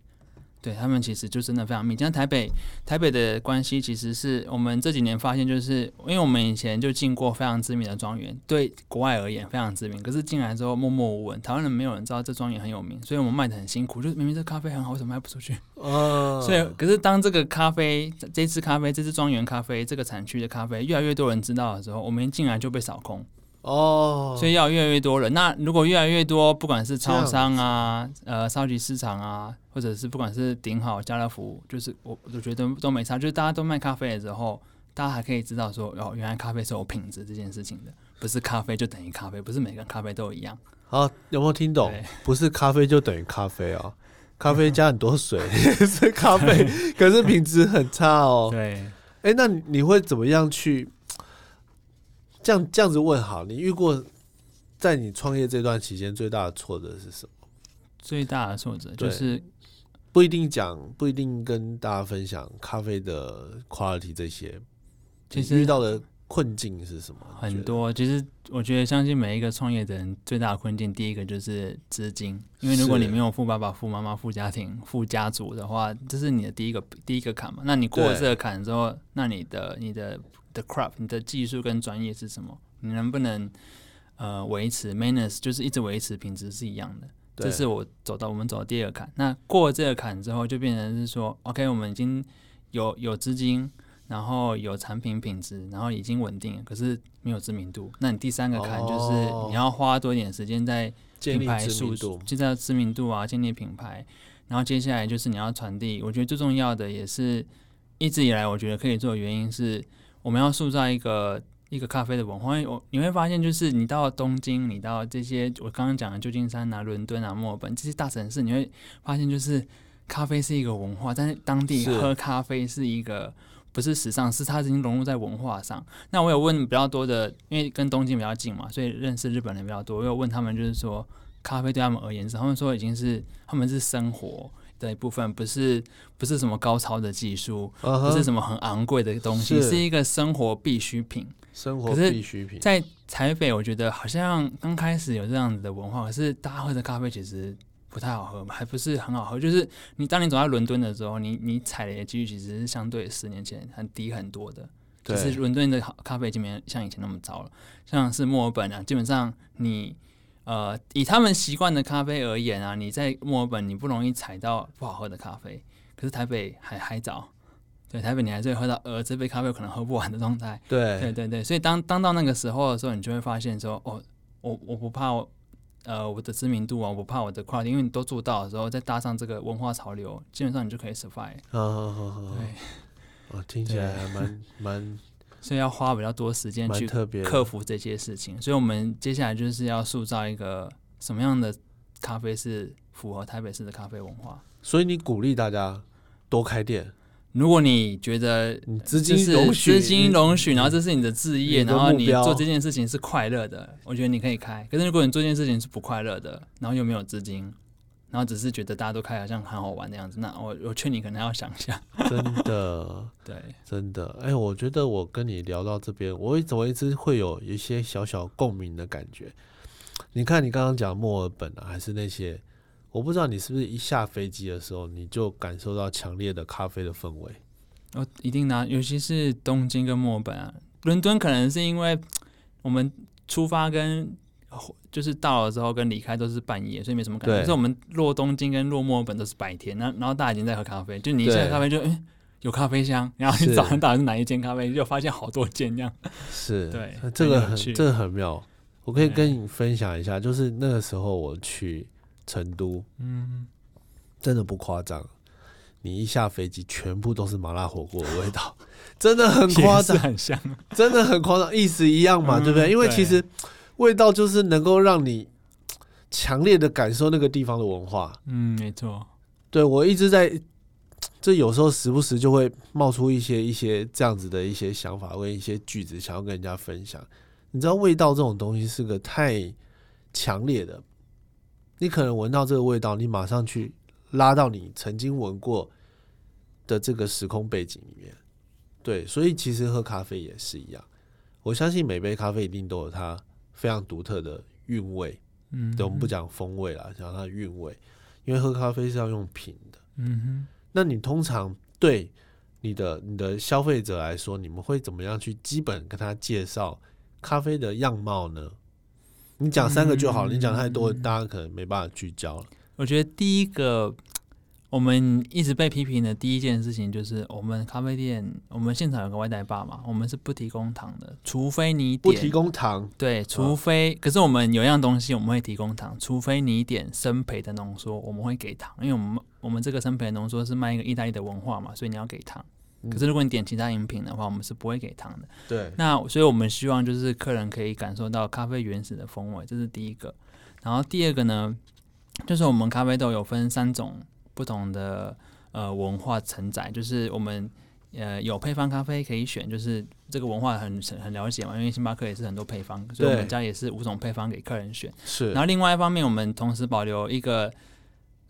对他们其实就真的非常密集。像台北，台北的关系其实是我们这几年发现，就是因为我们以前就进过非常知名的庄园，对国外而言非常知名，可是进来之后默默无闻，台湾人没有人知道这庄园很有名，所以我们卖的很辛苦，就是明明这咖啡很好，为什么卖不出去？哦，所以，可是当这个咖啡，这支咖啡，这支庄园咖啡，这个产区的咖啡，越来越多人知道的时候，我们一进来就被扫空，哦，所以要越来越多人。那如果越来越多，不管是超商啊、呃超级市场啊，或者是不管是顶好、家乐福，就是我我觉得都没差，就是大家都卖咖啡的时候，大家还可以知道说，哦，原来咖啡是有品质这件事情的，不是咖啡就等于咖啡，不是每个咖啡都一样。好，有没有听懂对？不是咖啡就等于咖啡哦，咖啡加很多水 是咖啡，可是品质很差哦。对，哎、那你你会怎么样去？这样这样子问好，你遇过在你创业这段期间最大的挫折是什么？最大的挫折就是不一定讲，不一定跟大家分享咖啡的 quality 这些，其实遇到的困境是什么？很多，其实我觉得相信每一个创业的人最大的困境，第一个就是资金，因为如果你没有富爸爸、富妈妈、富家庭、富家族的话，这是你的第一个第一个坎嘛。那你过了这个坎之后，那你的你的的 craft、你的技术跟专业是什么？你能不能呃维持 maintenance，就是一直维持品质是一样的。这是我走到我们走到第二个坎。那过了这个坎之后，就变成是说，OK，我们已经有有资金，然后有产品品质，然后已经稳定，可是没有知名度。那你第三个坎就是哦你要花多一点时间在建立品牌数知名度，就在知名度啊，建立品牌。然后接下来就是你要传递，我觉得最重要的也是一直以来我觉得可以做的原因是，我们要塑造一个一个咖啡的文化。因为我你会发现，就是你到东京，你到这些我刚刚讲的旧金山啊、伦敦啊、墨尔本这些大城市，你会发现就是咖啡是一个文化，但是当地喝咖啡是一个。不是时尚，是它已经融入在文化上。那我有问比较多的，因为跟东京比较近嘛，所以认识日本人比较多。我有问他们，就是说咖啡对他们而言是，他们说已经是他们是生活的一部分，不是不是什么高超的技术，不是什么很昂贵的东西，是是一个生活必需品。生活必需品。在台北，我觉得好像刚开始有这样子的文化，可是大家喝的咖啡其实不太好喝嘛，还不是很好喝。就是你当你走在伦敦的时候，你你踩雷的几率其实是相对十年前很低很多的。就对是伦敦的咖啡已经没像以前那么糟了，像是墨尔本啊，基本上你呃以他们习惯的咖啡而言啊，你在墨尔本你不容易踩到不好喝的咖啡，可是台北还还早，对，台北你还是会喝到呃这杯咖啡可能喝不完的状态，对对对对，所以当当到那个时候的时候，你就会发现说，哦，我我不怕我呃我的知名度啊，我怕我的 quality，因为你都做到的时候，再搭上这个文化潮流，基本上你就可以 survive，好好好好对，哦，听起来还蛮蛮所以要花比较多时间去。克服这些事情。所以，我们接下来就是要塑造一个什么样的咖啡是符合台北市的咖啡文化。所以你鼓励大家多开店，如果你觉得资就是金容许，资金容许，然后这是你的置业，然后你做这件事情是快乐的，我觉得你可以开。可是如果你做这件事情是不快乐的，然后又没有资金，然后只是觉得大家都开好像很好玩的样子，那我我劝你可能要想一下。真的 对，真的，哎，我觉得我跟你聊到这边，我怎么一直会有一些小小共鸣的感觉。你看，你刚刚讲墨尔本啊，还是那些，我不知道你是不是一下飞机的时候，你就感受到强烈的咖啡的氛围。我一定拿，尤其是东京跟墨尔本啊，伦敦可能是因为我们出发跟就是到了之后跟离开都是半夜，所以没什么感觉。对可是我们落东京跟落墨尔本都是白天，那然后大家已经在喝咖啡，就你一下咖啡就哎、有咖啡香，然后你早上到底是哪一间咖啡，就发现好多间这样。是，对这个很这个很妙。我可以跟你分享一下，就是那个时候我去成都，嗯，真的不夸张，你一下飞机，全部都是麻辣火锅的味道，真的很夸张，很香。真的很夸张，意思一样嘛，嗯对不对？因为其实味道就是能够让你强烈的感受那个地方的文化。嗯，没错。对我一直在，这有时候时不时就会冒出一些一些这样子的一些想法跟一些句子，想要跟人家分享。你知道味道这种东西是个太强烈的，你可能闻到这个味道，你马上去拉到你曾经闻过的这个时空背景里面。对，所以其实喝咖啡也是一样。我相信每杯咖啡一定都有它非常独特的韵味。嗯，对，我们不讲风味啦，讲它的韵味，因为喝咖啡是要用品的。嗯哼那你通常对你的你的消费者来说，你们会怎么样去基本跟他介绍咖啡的样貌呢？你讲三个就好了，你讲太多，嗯大家可能没办法聚焦了。我觉得第一个 我们一直被批评的第一件事情就是，我们咖啡店，我们现场有个外带吧嘛，我们是不提供糖的，除非你点不提供糖，对，除非、可是我们有样东西我们会提供糖，除非你点生培的浓缩，我们会给糖，因为我们我们这个生培的浓缩是卖一个意大利的文化嘛，所以你要给糖。嗯可是如果你点其他饮品的话，我们是不会给糖的。对，那所以我们希望就是客人可以感受到咖啡原始的风味，这是第一个。然后第二个呢，就是我们咖啡豆有分三种不同的呃文化承载，就是我们呃有配方咖啡可以选，就是这个文化很很了解嘛，因为星巴克也是很多配方，所以我们家也是五种配方给客人选。是然后另外一方面，我们同时保留一个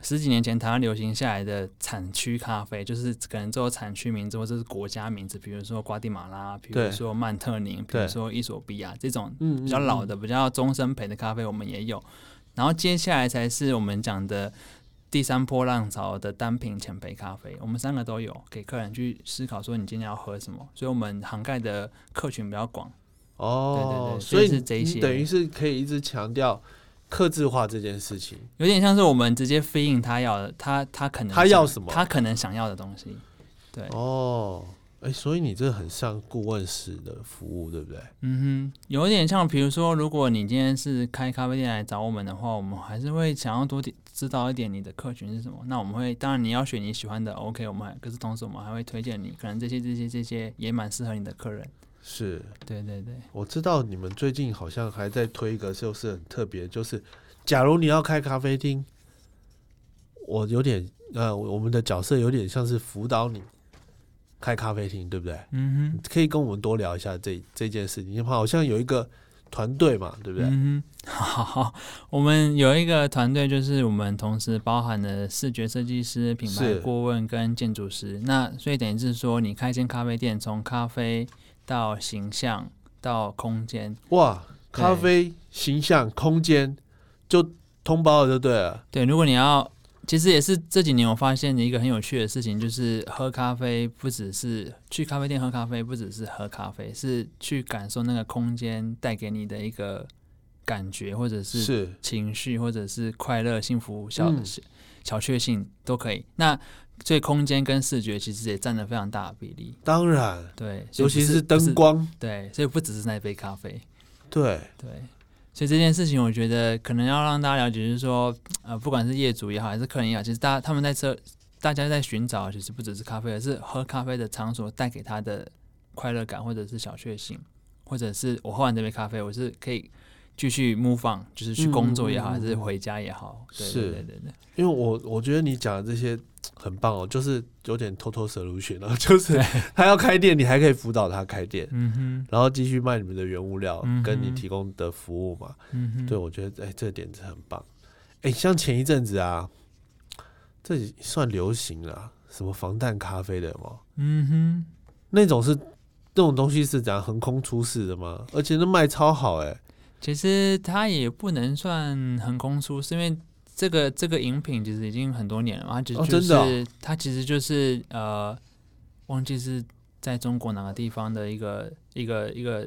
十几年前台湾流行下来的产区咖啡，就是可能只有产区名字或者是国家名字，比如说瓜地马拉，比如说曼特宁，比如说伊索比亚这种嗯比较老的，的、比较终身陪的咖啡，我们也有。然后接下来才是我们讲的第三波浪潮的单品浅焙咖啡，我们三个都有给客人去思考说你今天要喝什么，所以我们涵盖的客群比较广。哦，对对对所以是这一些你等于是可以一直强调克制化这件事情。有点像是我们直接飞应他要的，他他可能他要什么他可能想要的东西。对，哦，哎、所以你这很像顾问式的服务，对不对？嗯哼，有点像，比如说，如果你今天是开咖啡店来找我们的话，我们还是会想要多点知道一点你的客群是什么。那我们会，当然你要选你喜欢的，OK，我们还，可是同时我们还会推荐你，可能这些这些这些也蛮适合你的客人。是对对对，我知道你们最近好像还在推一个，就是很特别，就是假如你要开咖啡厅，我有点呃，我们的角色有点像是辅导你开咖啡厅，对不对？嗯哼，可以跟我们多聊一下这这件事情，因为好像有一个团队嘛，对不对？嗯哼，好好，我们有一个团队，就是我们同时包含了视觉设计师、品牌顾问跟建筑师。那所以等于是说，你开一间咖啡店，从咖啡到形象到空间，哇，咖啡形象空间就通包了，就对了。对，如果你要，其实也是这几年我发现的一个很有趣的事情，就是喝咖啡不只是去咖啡店喝咖啡，不只是喝咖啡，是去感受那个空间带给你的一个感觉，或者是是情绪，或者是快乐、幸福、小、嗯小小确幸都可以。那所以空间跟视觉其实也占了非常大的比例。当然，对，尤其是灯光，对，所以不只是那一杯咖啡。对，对，所以这件事情，我觉得可能要让大家了解，就是说，呃，不管是业主也好，还是客人也好，其实大家他们在这，大家在寻找，其实不只是咖啡，而是喝咖啡的场所带给他的快乐感，或者是小确幸，或者是我喝完这杯咖啡，我是可以继续 move on，就是去工作也好，还是回家也好。对是对对对对，因为我我觉得你讲的这些很棒哦，就是有点 total solution 啊，就是他要开店，你还可以辅导他开店，嗯哼，然后继续卖你们的原物料，嗯跟你提供的服务嘛。嗯哼，对，我觉得哎、这点子很棒。哎、像前一阵子啊，这也算流行了啊，什么防弹咖啡的嘛嗯哼。那种是那种东西是怎样横空出世的吗？而且那卖超好哎、其实它也不能算横空出世，因为这个这个饮品其实已经很多年了嘛，它其实哦就是、它其实就是呃，忘记是在中国哪个地方的一个一个一个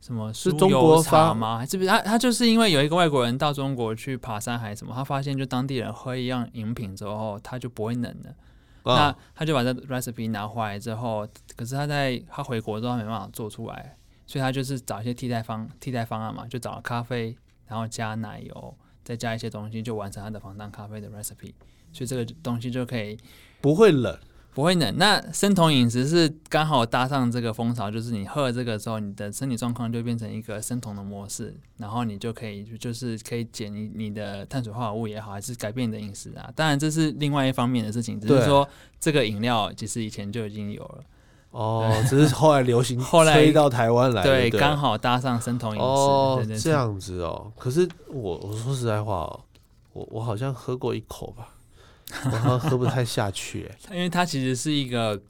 什么是中酥油茶吗？还是不是？他他就是因为有一个外国人到中国去爬山还是什么，他发现就当地人喝一样饮品之后，他就不会冷了。那啊，他就把这 recipe 拿回来之后，可是他在他回国之后他没办法做出来，所以他就是找一些替代方替代方案嘛，就找咖啡，然后加奶油，再加一些东西，就完成他的防弹咖啡的 recipe。所以这个东西就可以不会冷，不会冷。那生酮饮食是刚好搭上这个风潮，就是你喝了这个之后，你的身体状况就变成一个生酮的模式，然后你就可以就是可以减你你的碳水化合物也好，还是改变你的饮食啊。当然这是另外一方面的事情，只是说这个饮料其实以前就已经有了，哦，只是后来流行 后来吹到台湾来，对，刚好搭上生酮饮食，哦这样子哦。可是我我说实在话哦，我我好像喝过一口吧，我好像喝不太下去、欸。因为它其实是一个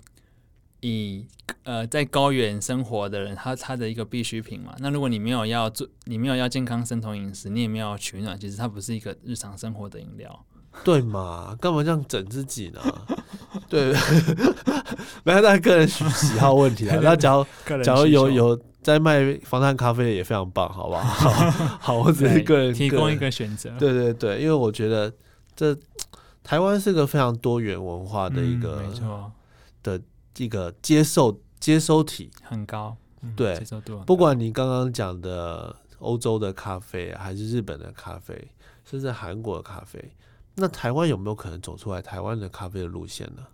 以呃在高原生活的人，他他的一个必需品嘛。那如果你没有要做，你没有要健康生酮饮食，你也没有要取暖，其实它不是一个日常生活的饮料。对嘛？干嘛这样整自己呢？对，没有，那个人喜喜好问题啊。那假如假如有有在卖防弹咖啡的也非常棒，好不好？好，我只是个人提供一个选择，对对对，因为我觉得这台湾是个非常多元文化的一嗯个、没错，一个接受接收体。很高，嗯对接受度不管你刚刚讲的欧洲的咖啡啊，还是日本的咖啡，甚至韩国的咖啡，那台湾有没有可能走出来台湾的咖啡的路线呢？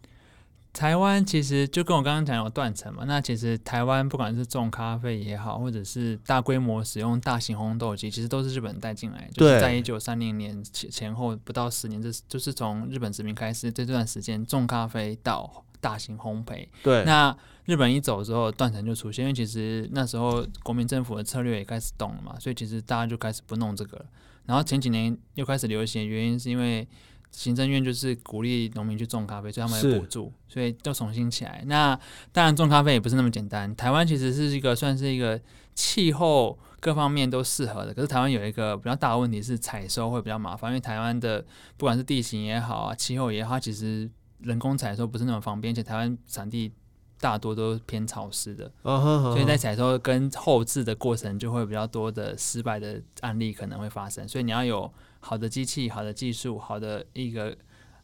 台湾其实就跟我刚刚讲有断层嘛，那其实台湾不管是种咖啡也好，或者是大规模使用大型烘豆机，其实都是日本带进来，就是对在一九三零年前前后不到十年，这就是从日本殖民开始这段时间种咖啡到大型烘焙。对，那日本一走之后，断层就出现，因为其实那时候国民政府的策略也开始动了嘛，所以其实大家就开始不弄这个了。然后前几年又开始流行，原因是因为行政院就是鼓励农民去种咖啡，所以他们是有补助，所以又重新起来。那当然种咖啡也不是那么简单，台湾其实是一个算是一个气候各方面都适合的，可是台湾有一个比较大的问题是采收会比较麻烦，因为台湾的不管是地形也好啊，气候也好，它其实人工采收不是那么方便，而且台湾产地大多都偏潮湿的，所以在采收跟后置的过程就会比较多的失败的案例可能会发生，所以你要有好的机器、好的技术、好的一个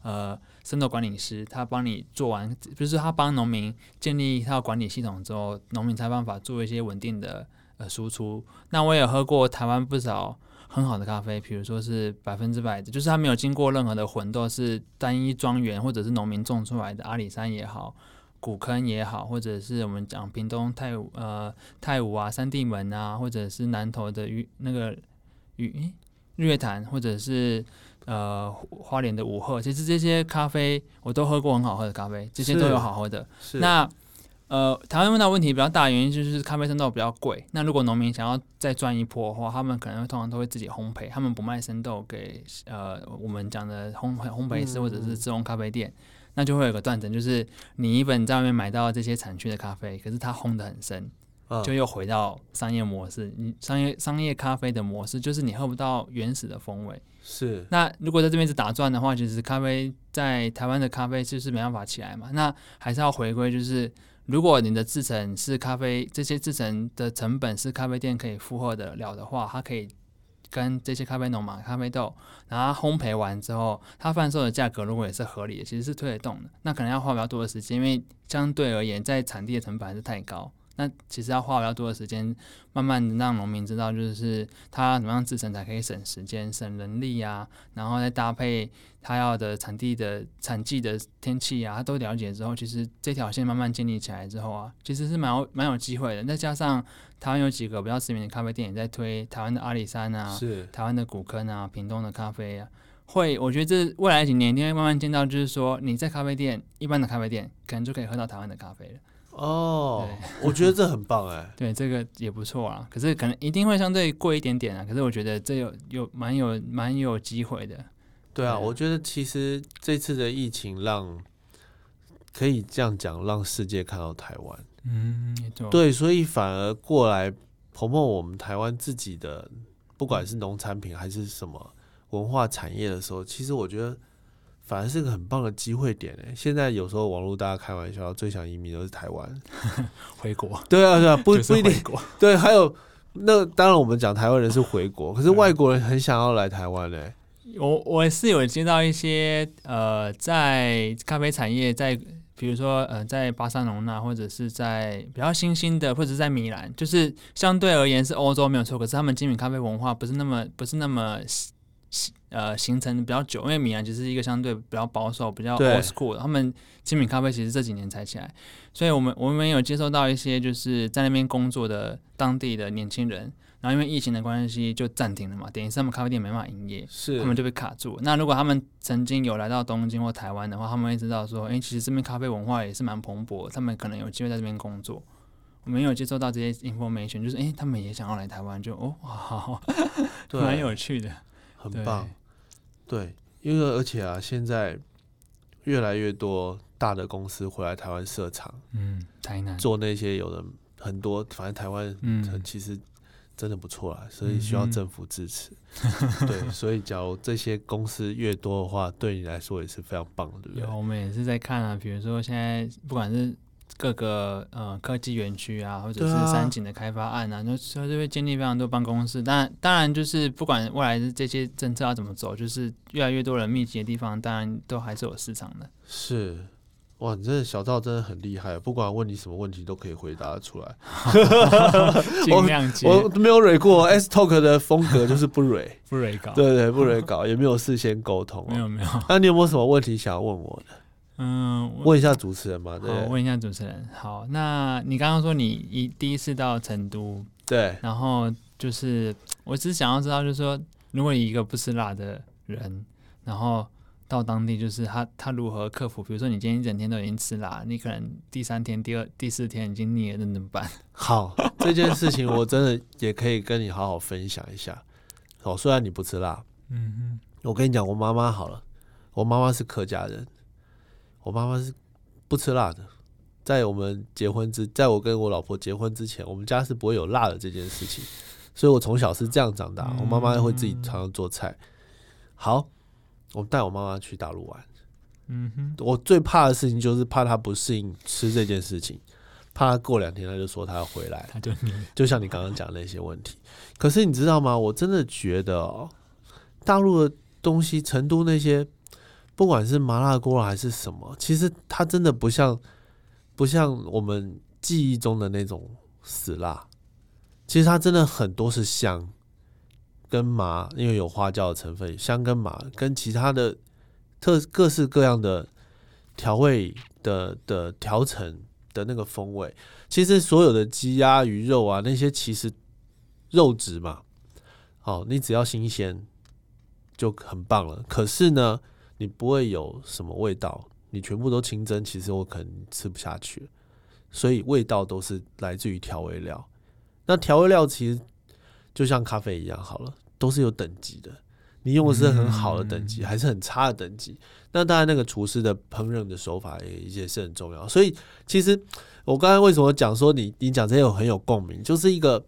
呃生豆管理师，他帮你做完，就是他帮农民建立一套管理系统之后，农民才办法做一些稳定的呃输出。那我也喝过台湾不少。很好的咖啡，比如说是百分之百的，就是它没有经过任何的混豆，是单一庄园或者是农民种出来的阿里山也好，古坑也好，或者是我们讲屏东太武呃太武啊、三地门啊，或者是南投的玉那个玉日月潭，或者是呃花莲的五鹤，其实这些咖啡我都喝过很好喝的咖啡，这些都有好喝的。是那呃，台湾问到问题比较大的原因就是咖啡生豆比较贵。那如果农民想要再赚一波的话，他们可能通常都会自己烘焙，他们不卖生豆给呃我们讲的烘焙烘焙师嗯或者是自烘咖啡店，那就会有个断层，就是你一本在外面买到这些产区的咖啡，可是它烘得很深，嗯就又回到商业模式。你商业商业咖啡的模式就是你喝不到原始的风味。是那如果在这边是打转的话，其实咖啡在台湾的咖啡就是没办法起来嘛。那还是要回归，就是如果你的制成是咖啡，这些制成的成本是咖啡店可以负荷得了的话，它可以跟这些咖啡农嘛咖啡豆，然后烘焙完之后，它贩售的价格如果也是合理的，其实是推得动的。那可能要花比较多的时间，因为相对而言，在产地的成本还是太高。那其实要花比较多的时间，慢慢的让农民知道，就是他怎么样制成才可以省时间、省人力啊，然后再搭配他要的产地的产季的天气啊，他都了解之后，其实这条线慢慢建立起来之后啊，其实是蛮有蛮有机会的。再加上台湾有几个比较知名的咖啡店也在推台湾的阿里山啊，是台湾的古坑啊、屏东的咖啡啊，会我觉得这未来几年一定会慢慢见到，就是说你在咖啡店一般的咖啡店可能就可以喝到台湾的咖啡了。哦，我觉得这很棒哎、对，这个也不错啊。可是可能一定会相对贵一点点啊。可是我觉得这有有蛮有蛮有机会的。对啊，对我觉得其实这次的疫情让可以这样讲，让世界看到台湾。嗯。对，所以反而过来捧捧我们台湾自己的，不管是农产品还是什么文化产业的时候，其实我觉得反而是个很棒的机会点诶。现在有时候网络大家开玩笑，最想移民都是台湾。回国，对啊，对啊，不 就是不一定。对，还有那当然，我们讲台湾人是回国，可是外国人很想要来台湾嘞、我我是有接到一些呃，在咖啡产业在。比如说，呃，在巴塞隆纳或者是在比较新兴的，或者是在米兰，就是相对而言是欧洲没有错，可是他们精品咖啡文化不是那么不是那么呃形成比较久，因为米兰其实是一个相对比较保守、比较对 old school 的，他们精品咖啡其实这几年才起来，所以我们我们有接收到一些就是在那边工作的当地的年轻人，然后因为疫情的关系就暂停了嘛，等于是他们咖啡店没办法营业，是他们就被卡住。那如果他们曾经有来到东京或台湾的话，他们会知道说，诶，其实这边咖啡文化也是蛮蓬勃，他们可能有机会在这边工作。我们有接收到这些 information，就是诶，他们也想要来台湾，就哦，哇，好对 蛮有趣的，对很棒。对，因为而且啊，现在越来越多大的公司回来台湾设厂，嗯，台南，做那些有的很多，反正台湾嗯其实真的不错啦，所以需要政府支持。对，所以假如这些公司越多的话，对你来说也是非常棒的，对不对有，？我们也是在看啊，比如说现在不管是各个呃科技园区啊，或者是山景的开发案啊，那所以就会建立非常多办公室。当然，当然就是不管未来的这些政策要怎么走，就是越来越多人密集的地方，当然都还是有市场的。是。哇，你真的小赵真的很厉害，不管问你什么问题都可以回答得出来。尽量接我没有蕊过 S Talk 的风格就是不蕊，不蕊搞，对对，不蕊搞，也没有事先沟通、哦。没有没有，那你有没有什么问题想要问我的？嗯，问一下主持人嘛，对？问一下主持人，好，那你刚刚说你一第一次到成都，对，然后就是，我只是想要知道，就是说，如果你一个不吃辣的人，然后到当地，就是他他如何克服？比如说，你今天一整天都已经吃辣，你可能第三天、第二、第四天已经腻了，那怎么办？好，这件事情我真的也可以跟你好好分享一下。哦，虽然你不吃辣，嗯哼我跟你讲，我妈妈好了，我妈妈是客家人，我妈妈是不吃辣的。在我们结婚之，在我跟我老婆结婚之前，我们家是不会有辣的这件事情，所以我从小是这样长大。我妈妈会自己常常做菜。好，我带我妈妈去大陆玩。嗯哼，我最怕的事情就是怕她不适应吃这件事情，怕她过两天她就说她要回来。他就。就像你刚刚讲的那些问题。可是你知道吗？我真的觉得哦，大陆的东西，成都那些，不管是麻辣锅还是什么，其实它真的不像不像我们记忆中的那种死辣。其实它真的很多是香跟麻，因为有花椒的成分，香跟麻跟其他的特各式各样的调味的的调成的那个风味，其实所有的鸡鸭鱼肉啊，那些其实肉质嘛，哦，你只要新鲜就很棒了。可是呢，你不会有什么味道，你全部都清蒸，其实我可能吃不下去。所以味道都是来自于调味料。那调味料其实就像咖啡一样，好了，都是有等级的。你用的是很好的等级，还是很差的等级？那当然，那个厨师的烹饪的手法也也是很重要。所以，其实我刚才为什么讲说你你讲这些有很有共鸣，就是一个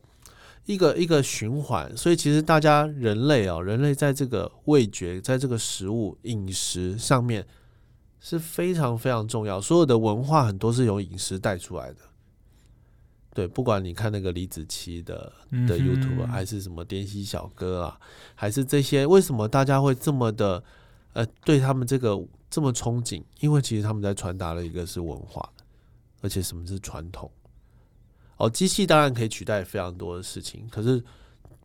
一个一个循环。所以，其实大家人类啊、人类在这个味觉，在这个食物饮食上面是非常非常重要。所有的文化很多是由饮食带出来的。对，不管你看那个李子柒的的 YouTube，、嗯还是什么滇西小哥啊，还是这些，为什么大家会这么的呃对他们这个这么憧憬？因为其实他们在传达了一个是文化，而且什么是传统。哦，机器当然可以取代非常多的事情，可是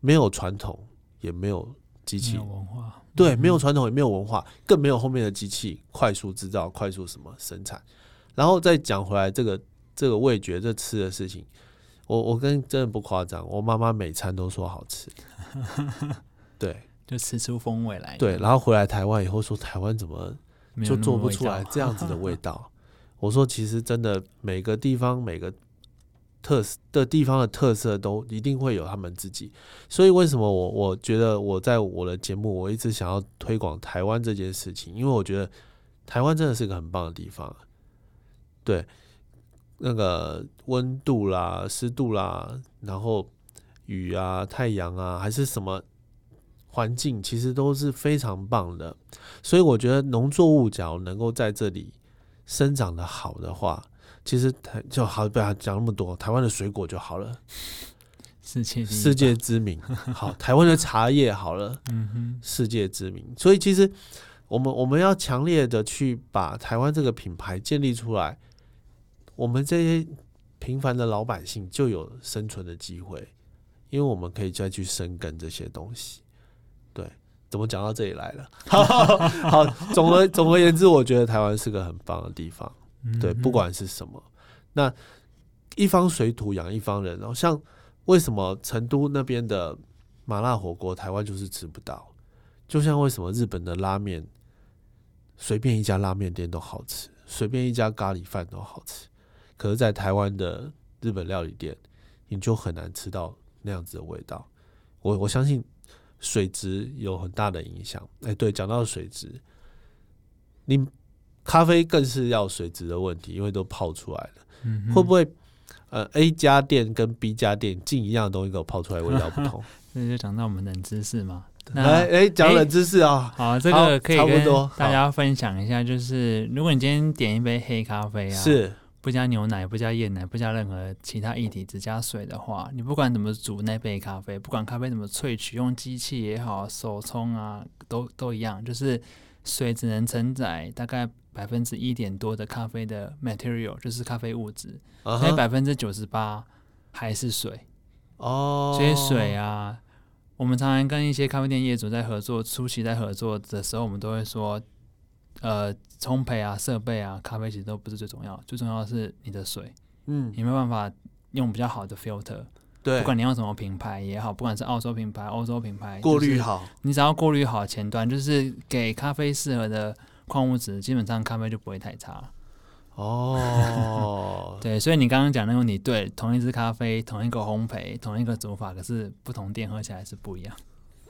没有传统，也没有机器有，文化，对，没有传统，也没有文化，更没有后面的机器快速制造、快速什么生产。然后再讲回来，这个这个味觉、这吃的事情，我我跟真的不夸张，我妈妈每餐都说好吃。对就吃出风味来。对，然后回来台湾以后说台湾怎么就做不出来这样子的味道？我说其实真的每个地方每个特色的地方的特色都一定会有他们自己，所以为什么我我觉得我在我的节目我一直想要推广台湾这件事情，因为我觉得台湾真的是个很棒的地方，对，那个温度啦、湿度啦，然后雨啊、太阳啊，还是什么环境，其实都是非常棒的。所以我觉得农作物只要能够在这里生长的好的话，其实台就好不要讲那么多，台湾的水果就好了。世界世界知名。好，台湾的茶叶好了，嗯哼，世界知名。所以其实我们我们要强烈的去把台湾这个品牌建立出来，我们这些平凡的老百姓就有生存的机会，因为我们可以再去深耕这些东西。对，怎么讲到这里来了？好，总而总而言之，我觉得台湾是个很棒的地方。对，不管是什么，那一方水土养一方人。然后像为什么成都那边的麻辣火锅，台湾就是吃不到？就像为什么日本的拉面，随便一家拉面店都好吃，随便一家咖喱饭都好吃，可是，在台湾的日本料理店，你就很难吃到那样子的味道。我我相信水质有很大的影响。哎，对，讲到水质，你。咖啡更是要水质的问题，因为都泡出来了。嗯，会不会呃 A 家店跟 B 家店进一样东西，给我泡出来味道不同？那就讲到我们冷知识嘛。来，哎，讲冷知识啊。好，这个可以跟大家分享一下，就是如果你今天点一杯黑咖啡啊，是不加牛奶、不加燕奶、不加任何其他液体，只加水的话，你不管怎么煮那杯咖啡，不管咖啡怎么萃取，用机器也好，手冲啊，都都一样，就是水只能承载大概。百分之一点多的咖啡的 material 就是咖啡物质，所以百分之九十八还是水哦。所以水啊，我们常常跟一些咖啡店业主在合作，初期在合作的时候，我们都会说，呃，烘焙啊、设备啊、咖啡其实都不是最重要，最重要的是你的水。嗯，有没有办法用比较好的 filter？对，不管你用什么品牌也好，不管是澳洲品牌、欧洲品牌，过滤好，你只要过滤好前端，就是给咖啡适合的。矿物质基本上咖啡就不会太差哦。对，所以你刚刚讲的问题，对，同一支咖啡，同一个烘焙，同一个煮法，可是不同店喝起来是不一样。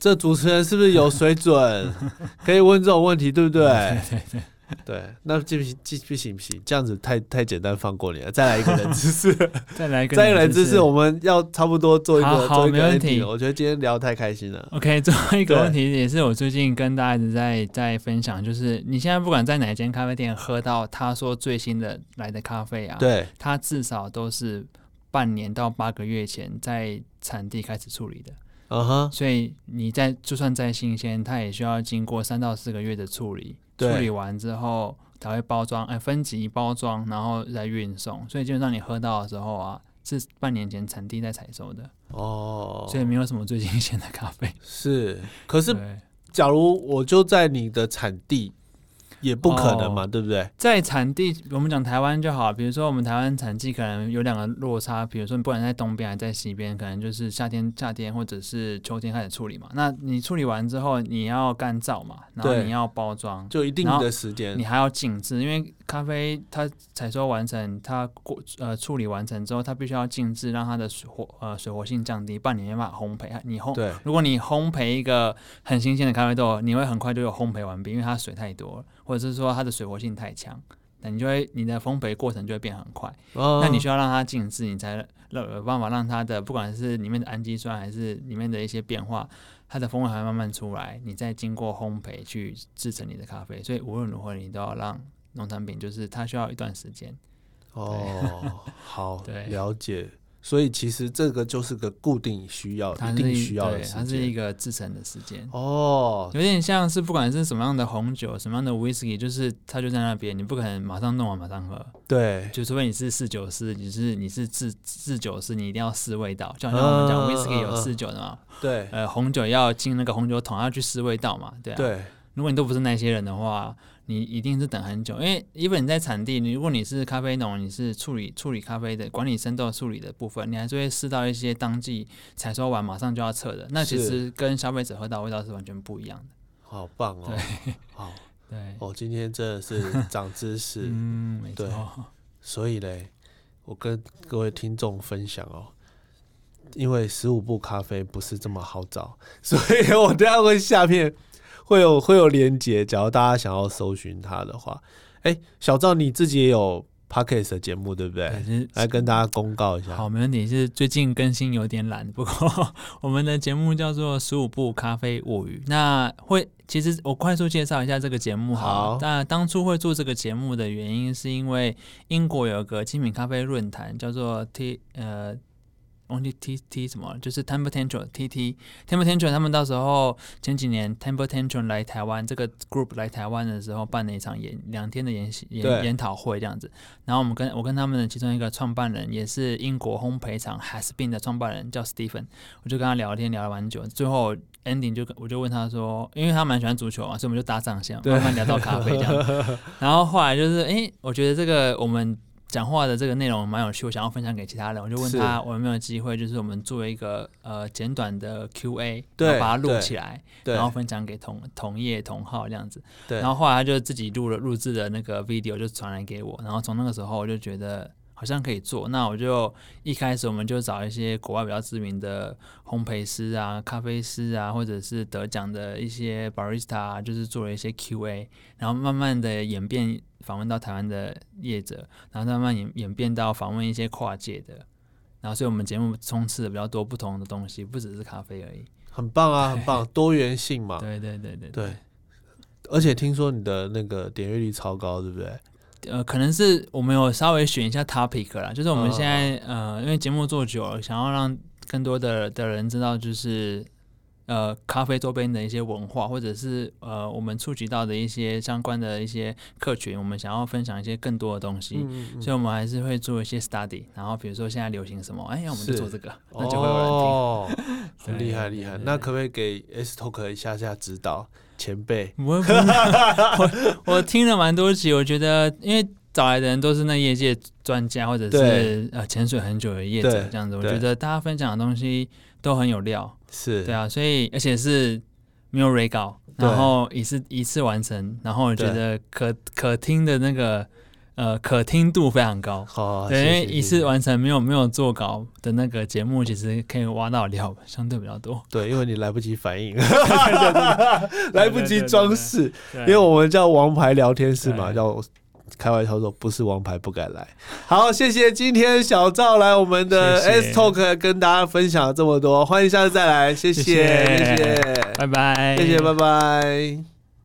这主持人是不是有水准？可以问这种问题，对不对？对对。对，那这不行，不行不行，这样子太太简单，放过你了。再来一个人知识，再来一个，再一个人知识，我们要差不多做一个做一个问题。我觉得今天聊太开心了。OK，最后一个问题也是我最近跟大家一直在在分享，就是你现在不管在哪间咖啡店喝到他说最新的来的咖啡啊，对，他至少都是半年到八个月前在产地开始处理的。嗯哼，所以你在就算再新鲜，它也需要经过三到四个月的处理。处理完之后才会包装，哎，分级包装，然后再运送。所以基本上你喝到的时候啊，是半年前产地在采收的哦，所以没有什么最新鲜的咖啡。是，可是假如我就在你的产地。也不可能嘛，对不对？在产地，我们讲台湾就好。比如说，我们台湾产季可能有两个落差。比如说，你不管在东边还是在西边，可能就是夏天夏天或者是秋天开始处理嘛。那你处理完之后，你要干燥嘛，然后你要包装，就一定的时间，你还要静置，因为咖啡它采收完成，它过呃处理完成之后，它必须要静置，让它的水活呃水活性降低，半年没办法烘焙。你烘，对，如果你烘焙一个很新鲜的咖啡豆，你会很快就有烘焙完毕，因为它水太多了。或者是说它的水活性太强，那你就会你的烘焙过程就会变很快。那你需要让它静置，你才有办法让它的不管是里面的氨基酸还是里面的一些变化，它的风味还会慢慢出来。你再经过烘焙去制成你的咖啡，所以无论如何你都要让农产品就是它需要一段时间。哦，好，对，了解。所以其实这个就是个固定需要，一定需要的时间。它是一个制成的时间。哦，有点像是不管是什么样的红酒，什么样的 whisky，就是它就在那边，你不可能马上弄完马上喝。对，就除非你是试酒师，你是你是制制酒师，你一定要试味道。就好像我们讲 whisky 有试酒的嘛，对，呃，红酒要进那个红酒桶要去试味道嘛，对啊。对，如果你都不是那些人的话。你一定是等很久，因为因为你在产地，你如果你是咖啡农，你是处理处理咖啡的管理生豆处理的部分，你还是会试到一些当季采收完马上就要撤的，那其实跟消费者喝到味道是完全不一样的。好棒哦！对，好，对，哦，今天真的是长知识，嗯，没错。所以嘞，我跟各位听众分享哦，因为十五步咖啡不是这么好找，所以我等下会下面。会有会有连接，假如大家想要搜寻他的话，哎，小赵你自己也有 podcast 的节目对不对？来跟大家公告一下。好，没问题。是最近更新有点懒，不过 我们的节目叫做《十五部咖啡物语》。那会其实我快速介绍一下这个节目。好，那当初会做这个节目的原因，是因为英国有个精品咖啡论坛叫做 T 呃。忘记 T T 什么了，就是 Temper Tantrum T T Temper Tantrum 他们到时候前几年 Temper Tantrum 来台湾这个 group 来台湾的时候办了一场演两天的研习研研讨会这样子，然后我们跟我跟他们的其中一个创办人也是英国烘焙厂 Has Been 的创办人叫 Stephen，我就跟他聊天聊了蛮久，最后 ending 就跟我就问他说，因为他蛮喜欢足球嘛，所以我们就搭上线，慢慢聊到咖啡这样。然后后来就是，诶，我觉得这个我们讲话的这个内容蛮有趣，我想要分享给其他人，我就问他我有没有机会，就是我们做一个呃简短的 Q&A，对然后把它录起来，对然后分享给同同业同号这样子。对，然后后来他就自己录了录制的那个 video 就传来给我，然后从那个时候我就觉得好像可以做，那我就一开始我们就找一些国外比较知名的烘焙师啊、咖啡师啊，或者是得奖的一些 barista，啊就是做了一些 Q&A，然后慢慢的演变访问到台湾的业者，然后慢慢演演变到访问一些跨界的。然后，所以我们节目充斥的比较多不同的东西，不只是咖啡而已。很棒啊，很棒，多元性嘛。对对对对对，而且听说你的那个点阅率超高，对不对？呃，可能是我们有稍微选一下 topic 啦，就是我们嗯现在、呃，因为节目做久了，想要让更多的的人知道，就是呃咖啡周边的一些文化，或者是呃我们触及到的一些相关的一些客群，我们想要分享一些更多的东西。嗯嗯所以，我们还是会做一些 study，然后比如说现在流行什么，哎，我们就做这个，那嗯，就会有人听。哦，很厉害厉害。那可不可以给 S Talk 一下下指导前辈？我我 我听了蛮多集，我觉得因为找来的人都是那业界专家或者是呃潜水很久的业者这样子，我觉得大家分享的东西都很有料，是，对啊，所以而且是没有 re 稿，对。然后一次一次完成，然后我觉得可可听的那个呃可听度非常高。好，对，因为一次完成没有没有做稿的那个节目，其实可以挖到料 相对比较多。对，因为你来不及反应，来不及装饰，因因为我们叫王牌聊天室嘛，叫开玩笑说不是王牌不敢来。好，谢谢今天小赵来我们的 S Talk 跟大家分享了这么多，欢迎下次再来，谢谢。谢谢。拜拜，谢谢，拜拜。